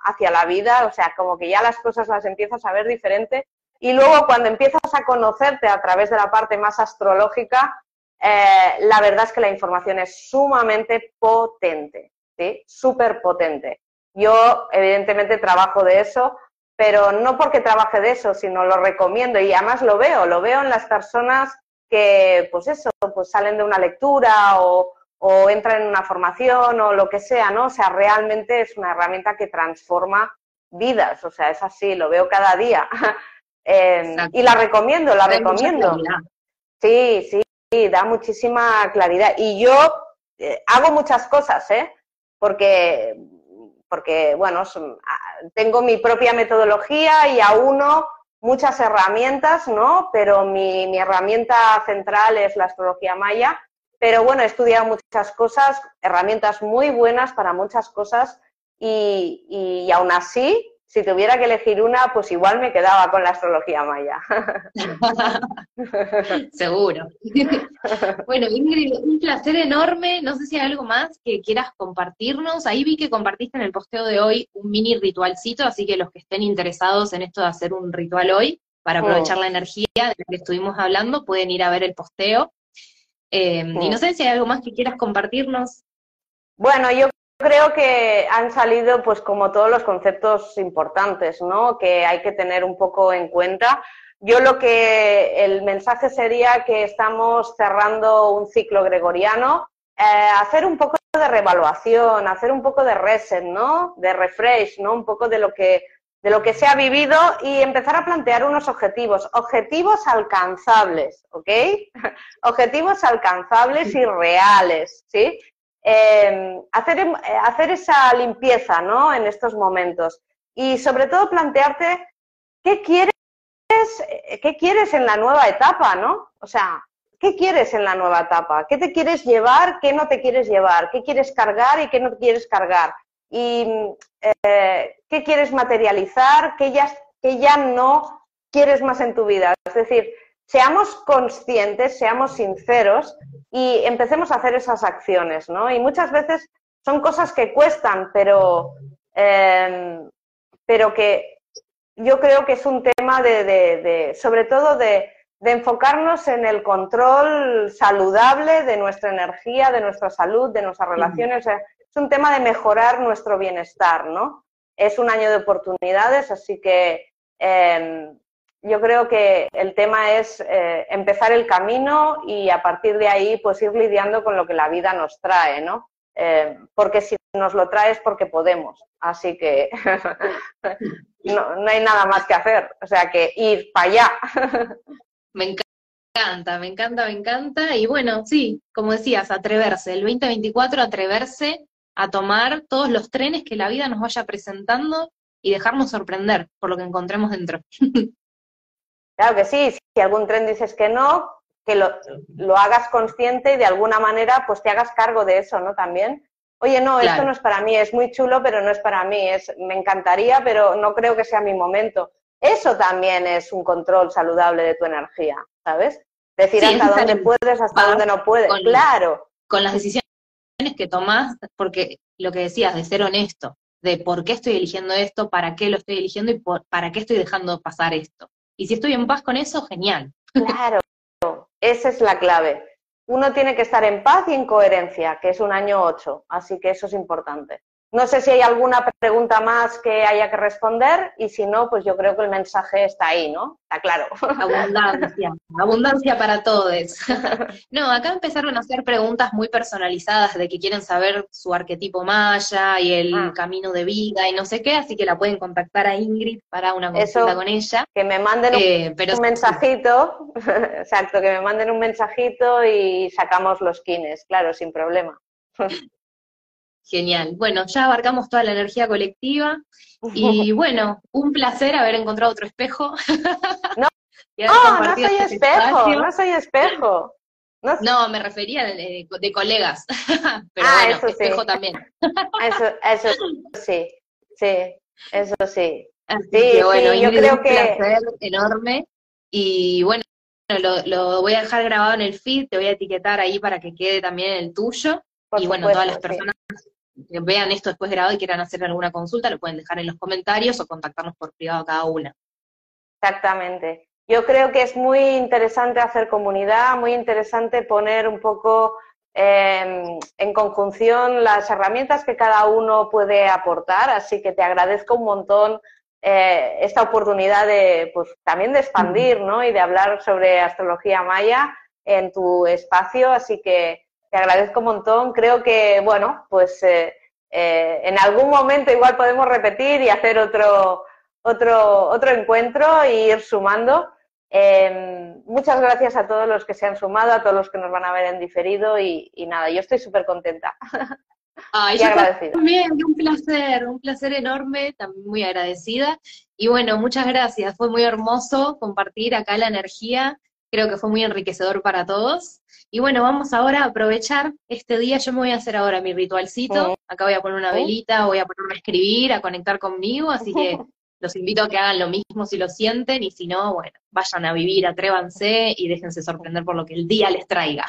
hacia la vida, o sea, como que ya las cosas las empiezas a ver diferente y luego cuando empiezas a conocerte a través de la parte más astrológica, eh, la verdad es que la información es sumamente potente, ¿sí? Súper potente. Yo, evidentemente, trabajo de eso, pero no porque trabaje de eso, sino lo recomiendo y además lo veo, lo veo en las personas que, pues eso, pues salen de una lectura o, o entran en una formación o lo que sea, ¿no? O sea, realmente es una herramienta que transforma vidas, o sea, es así, lo veo cada día. Eh, Exacto. y la recomiendo, la Da recomiendo. Sí, sí, sí, da muchísima claridad. Y yo eh, hago muchas cosas, ¿eh? Porque, porque bueno, son- tengo mi propia metodología y uno muchas herramientas, ¿no? Pero mi, mi herramienta central es la astrología maya. Pero bueno, he estudiado muchas cosas, herramientas muy buenas para muchas cosas y, y aún así, si tuviera que elegir una, pues igual me quedaba con la astrología maya. Seguro. bueno, Ingrid, un placer enorme. No sé si hay algo más que quieras compartirnos. Ahí vi que compartiste en el posteo de hoy un mini ritualcito, así que los que estén interesados en esto de hacer un ritual hoy, para aprovechar Mm. la energía de la que estuvimos hablando, pueden ir a ver el posteo. Eh, Y no sé si hay algo más que quieras compartirnos. Bueno, yo creo que han salido, pues como todos los conceptos importantes, ¿no? Que hay que tener un poco en cuenta. Yo lo que el mensaje sería que estamos cerrando un ciclo gregoriano, eh, hacer un poco de revaluación, hacer un poco de reset, ¿no? De refresh, ¿no? Un poco de lo que de lo que se ha vivido y empezar a plantear unos objetivos, objetivos alcanzables, ¿ok? objetivos alcanzables y reales, ¿sí? Eh, hacer, eh, hacer esa limpieza, ¿no? En estos momentos y sobre todo plantearte qué quieres, eh, qué quieres en la nueva etapa, ¿no? O sea, ¿qué quieres en la nueva etapa? ¿Qué te quieres llevar? ¿Qué no te quieres llevar? ¿Qué quieres cargar y qué no quieres cargar? Y eh, qué quieres materializar, qué ya, qué ya no quieres más en tu vida. Es decir, seamos conscientes, seamos sinceros y empecemos a hacer esas acciones, ¿no? Y muchas veces son cosas que cuestan, pero, eh, pero que yo creo que es un tema de, de, de sobre todo de, de, enfocarnos en el control saludable de nuestra energía, de nuestra salud, de nuestras relaciones. Mm. Es un tema de mejorar nuestro bienestar, ¿no? Es un año de oportunidades, así que eh, yo creo que el tema es eh, empezar el camino y a partir de ahí pues ir lidiando con lo que la vida nos trae, ¿no? Eh, porque si nos lo traes porque podemos. Así que no, no hay nada más que hacer. O sea que ir para allá. Me encanta, me encanta, me encanta. Y bueno, sí, como decías, atreverse. El 2024, atreverse a tomar todos los trenes que la vida nos vaya presentando y dejarnos sorprender por lo que encontremos dentro. Claro que sí, si algún tren dices que no, que lo, lo, hagas consciente y de alguna manera pues te hagas cargo de eso, ¿no? También. Oye, no, esto no es para mí, es muy chulo, pero no es para mí, es, me encantaría, pero no creo que sea mi momento. Eso también es un control saludable de tu energía, ¿sabes? Decir hasta dónde puedes, hasta dónde no puedes. claro. Con las decisiones que tomas, porque lo que decías, de ser honesto, de por qué estoy eligiendo esto, para qué lo estoy eligiendo y para qué estoy dejando pasar esto. Y si estoy en paz con eso, genial. Claro, esa es la clave. Uno tiene que estar en paz y en coherencia, que es un año 8, así que eso es importante. No sé si hay alguna pregunta más que haya que responder y si no, pues yo creo que el mensaje está ahí, ¿no? Está claro. Abundancia, abundancia para todos. No, acá empezaron a hacer preguntas muy personalizadas de que quieren saber su arquetipo maya y el ah. camino de vida y no sé qué, así que la pueden contactar a Ingrid para una consulta con ella. Que me manden un, eh, un mensajito, exacto, que me manden un mensajito y sacamos los kines, claro, sin problema. Genial. Bueno, ya abarcamos toda la energía colectiva y bueno, un placer haber encontrado otro espejo. No, no, no soy este espejo, no soy espejo. No, me refería de, colegas, pero ah, bueno, espejo también. Eso, eso sí, sí, eso sí. sí, bueno, yo creo que... un placer enorme y bueno, lo, lo, voy a dejar grabado en el feed, te voy a etiquetar ahí para que quede también el tuyo. y bueno, todas las personas que vean esto después grabado y quieran hacer alguna consulta, lo pueden dejar en los comentarios o contactarnos por privado cada una. Exactamente. Yo creo que es muy interesante hacer comunidad, muy interesante poner un poco em, en conjunción las herramientas que cada uno puede aportar, así que te agradezco un montón eh, esta oportunidad de, pues, también de expandir, ¿no? Y de hablar sobre astrología maya en tu espacio, así que te agradezco un montón. Creo que, bueno, pues eh, eh, en algún momento igual podemos repetir y hacer otro, otro, otro encuentro e ir sumando. Em, muchas gracias a todos los que se han sumado, a todos los que nos van a ver en diferido y, nada, yo estoy súper contenta. Ay, y agradecida. También, un placer, un placer enorme, también muy agradecida. Y bueno, muchas gracias, fue muy hermoso compartir acá la energía, creo que fue muy enriquecedor para todos. Y bueno, vamos ahora a aprovechar este día, yo me voy a hacer ahora mi ritualcito, acá voy a poner una velita, voy a ponerme a escribir, a conectar conmigo, así que los invito a que hagan lo mismo si lo sienten, y si no, bueno, vayan a vivir, atrévanse y déjense sorprender por lo que el día les traiga.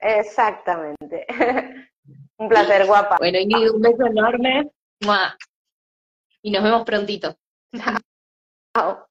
Exactamente. un placer, guapa. Bueno, y un beso enorme. Y nos vemos prontito. Chao.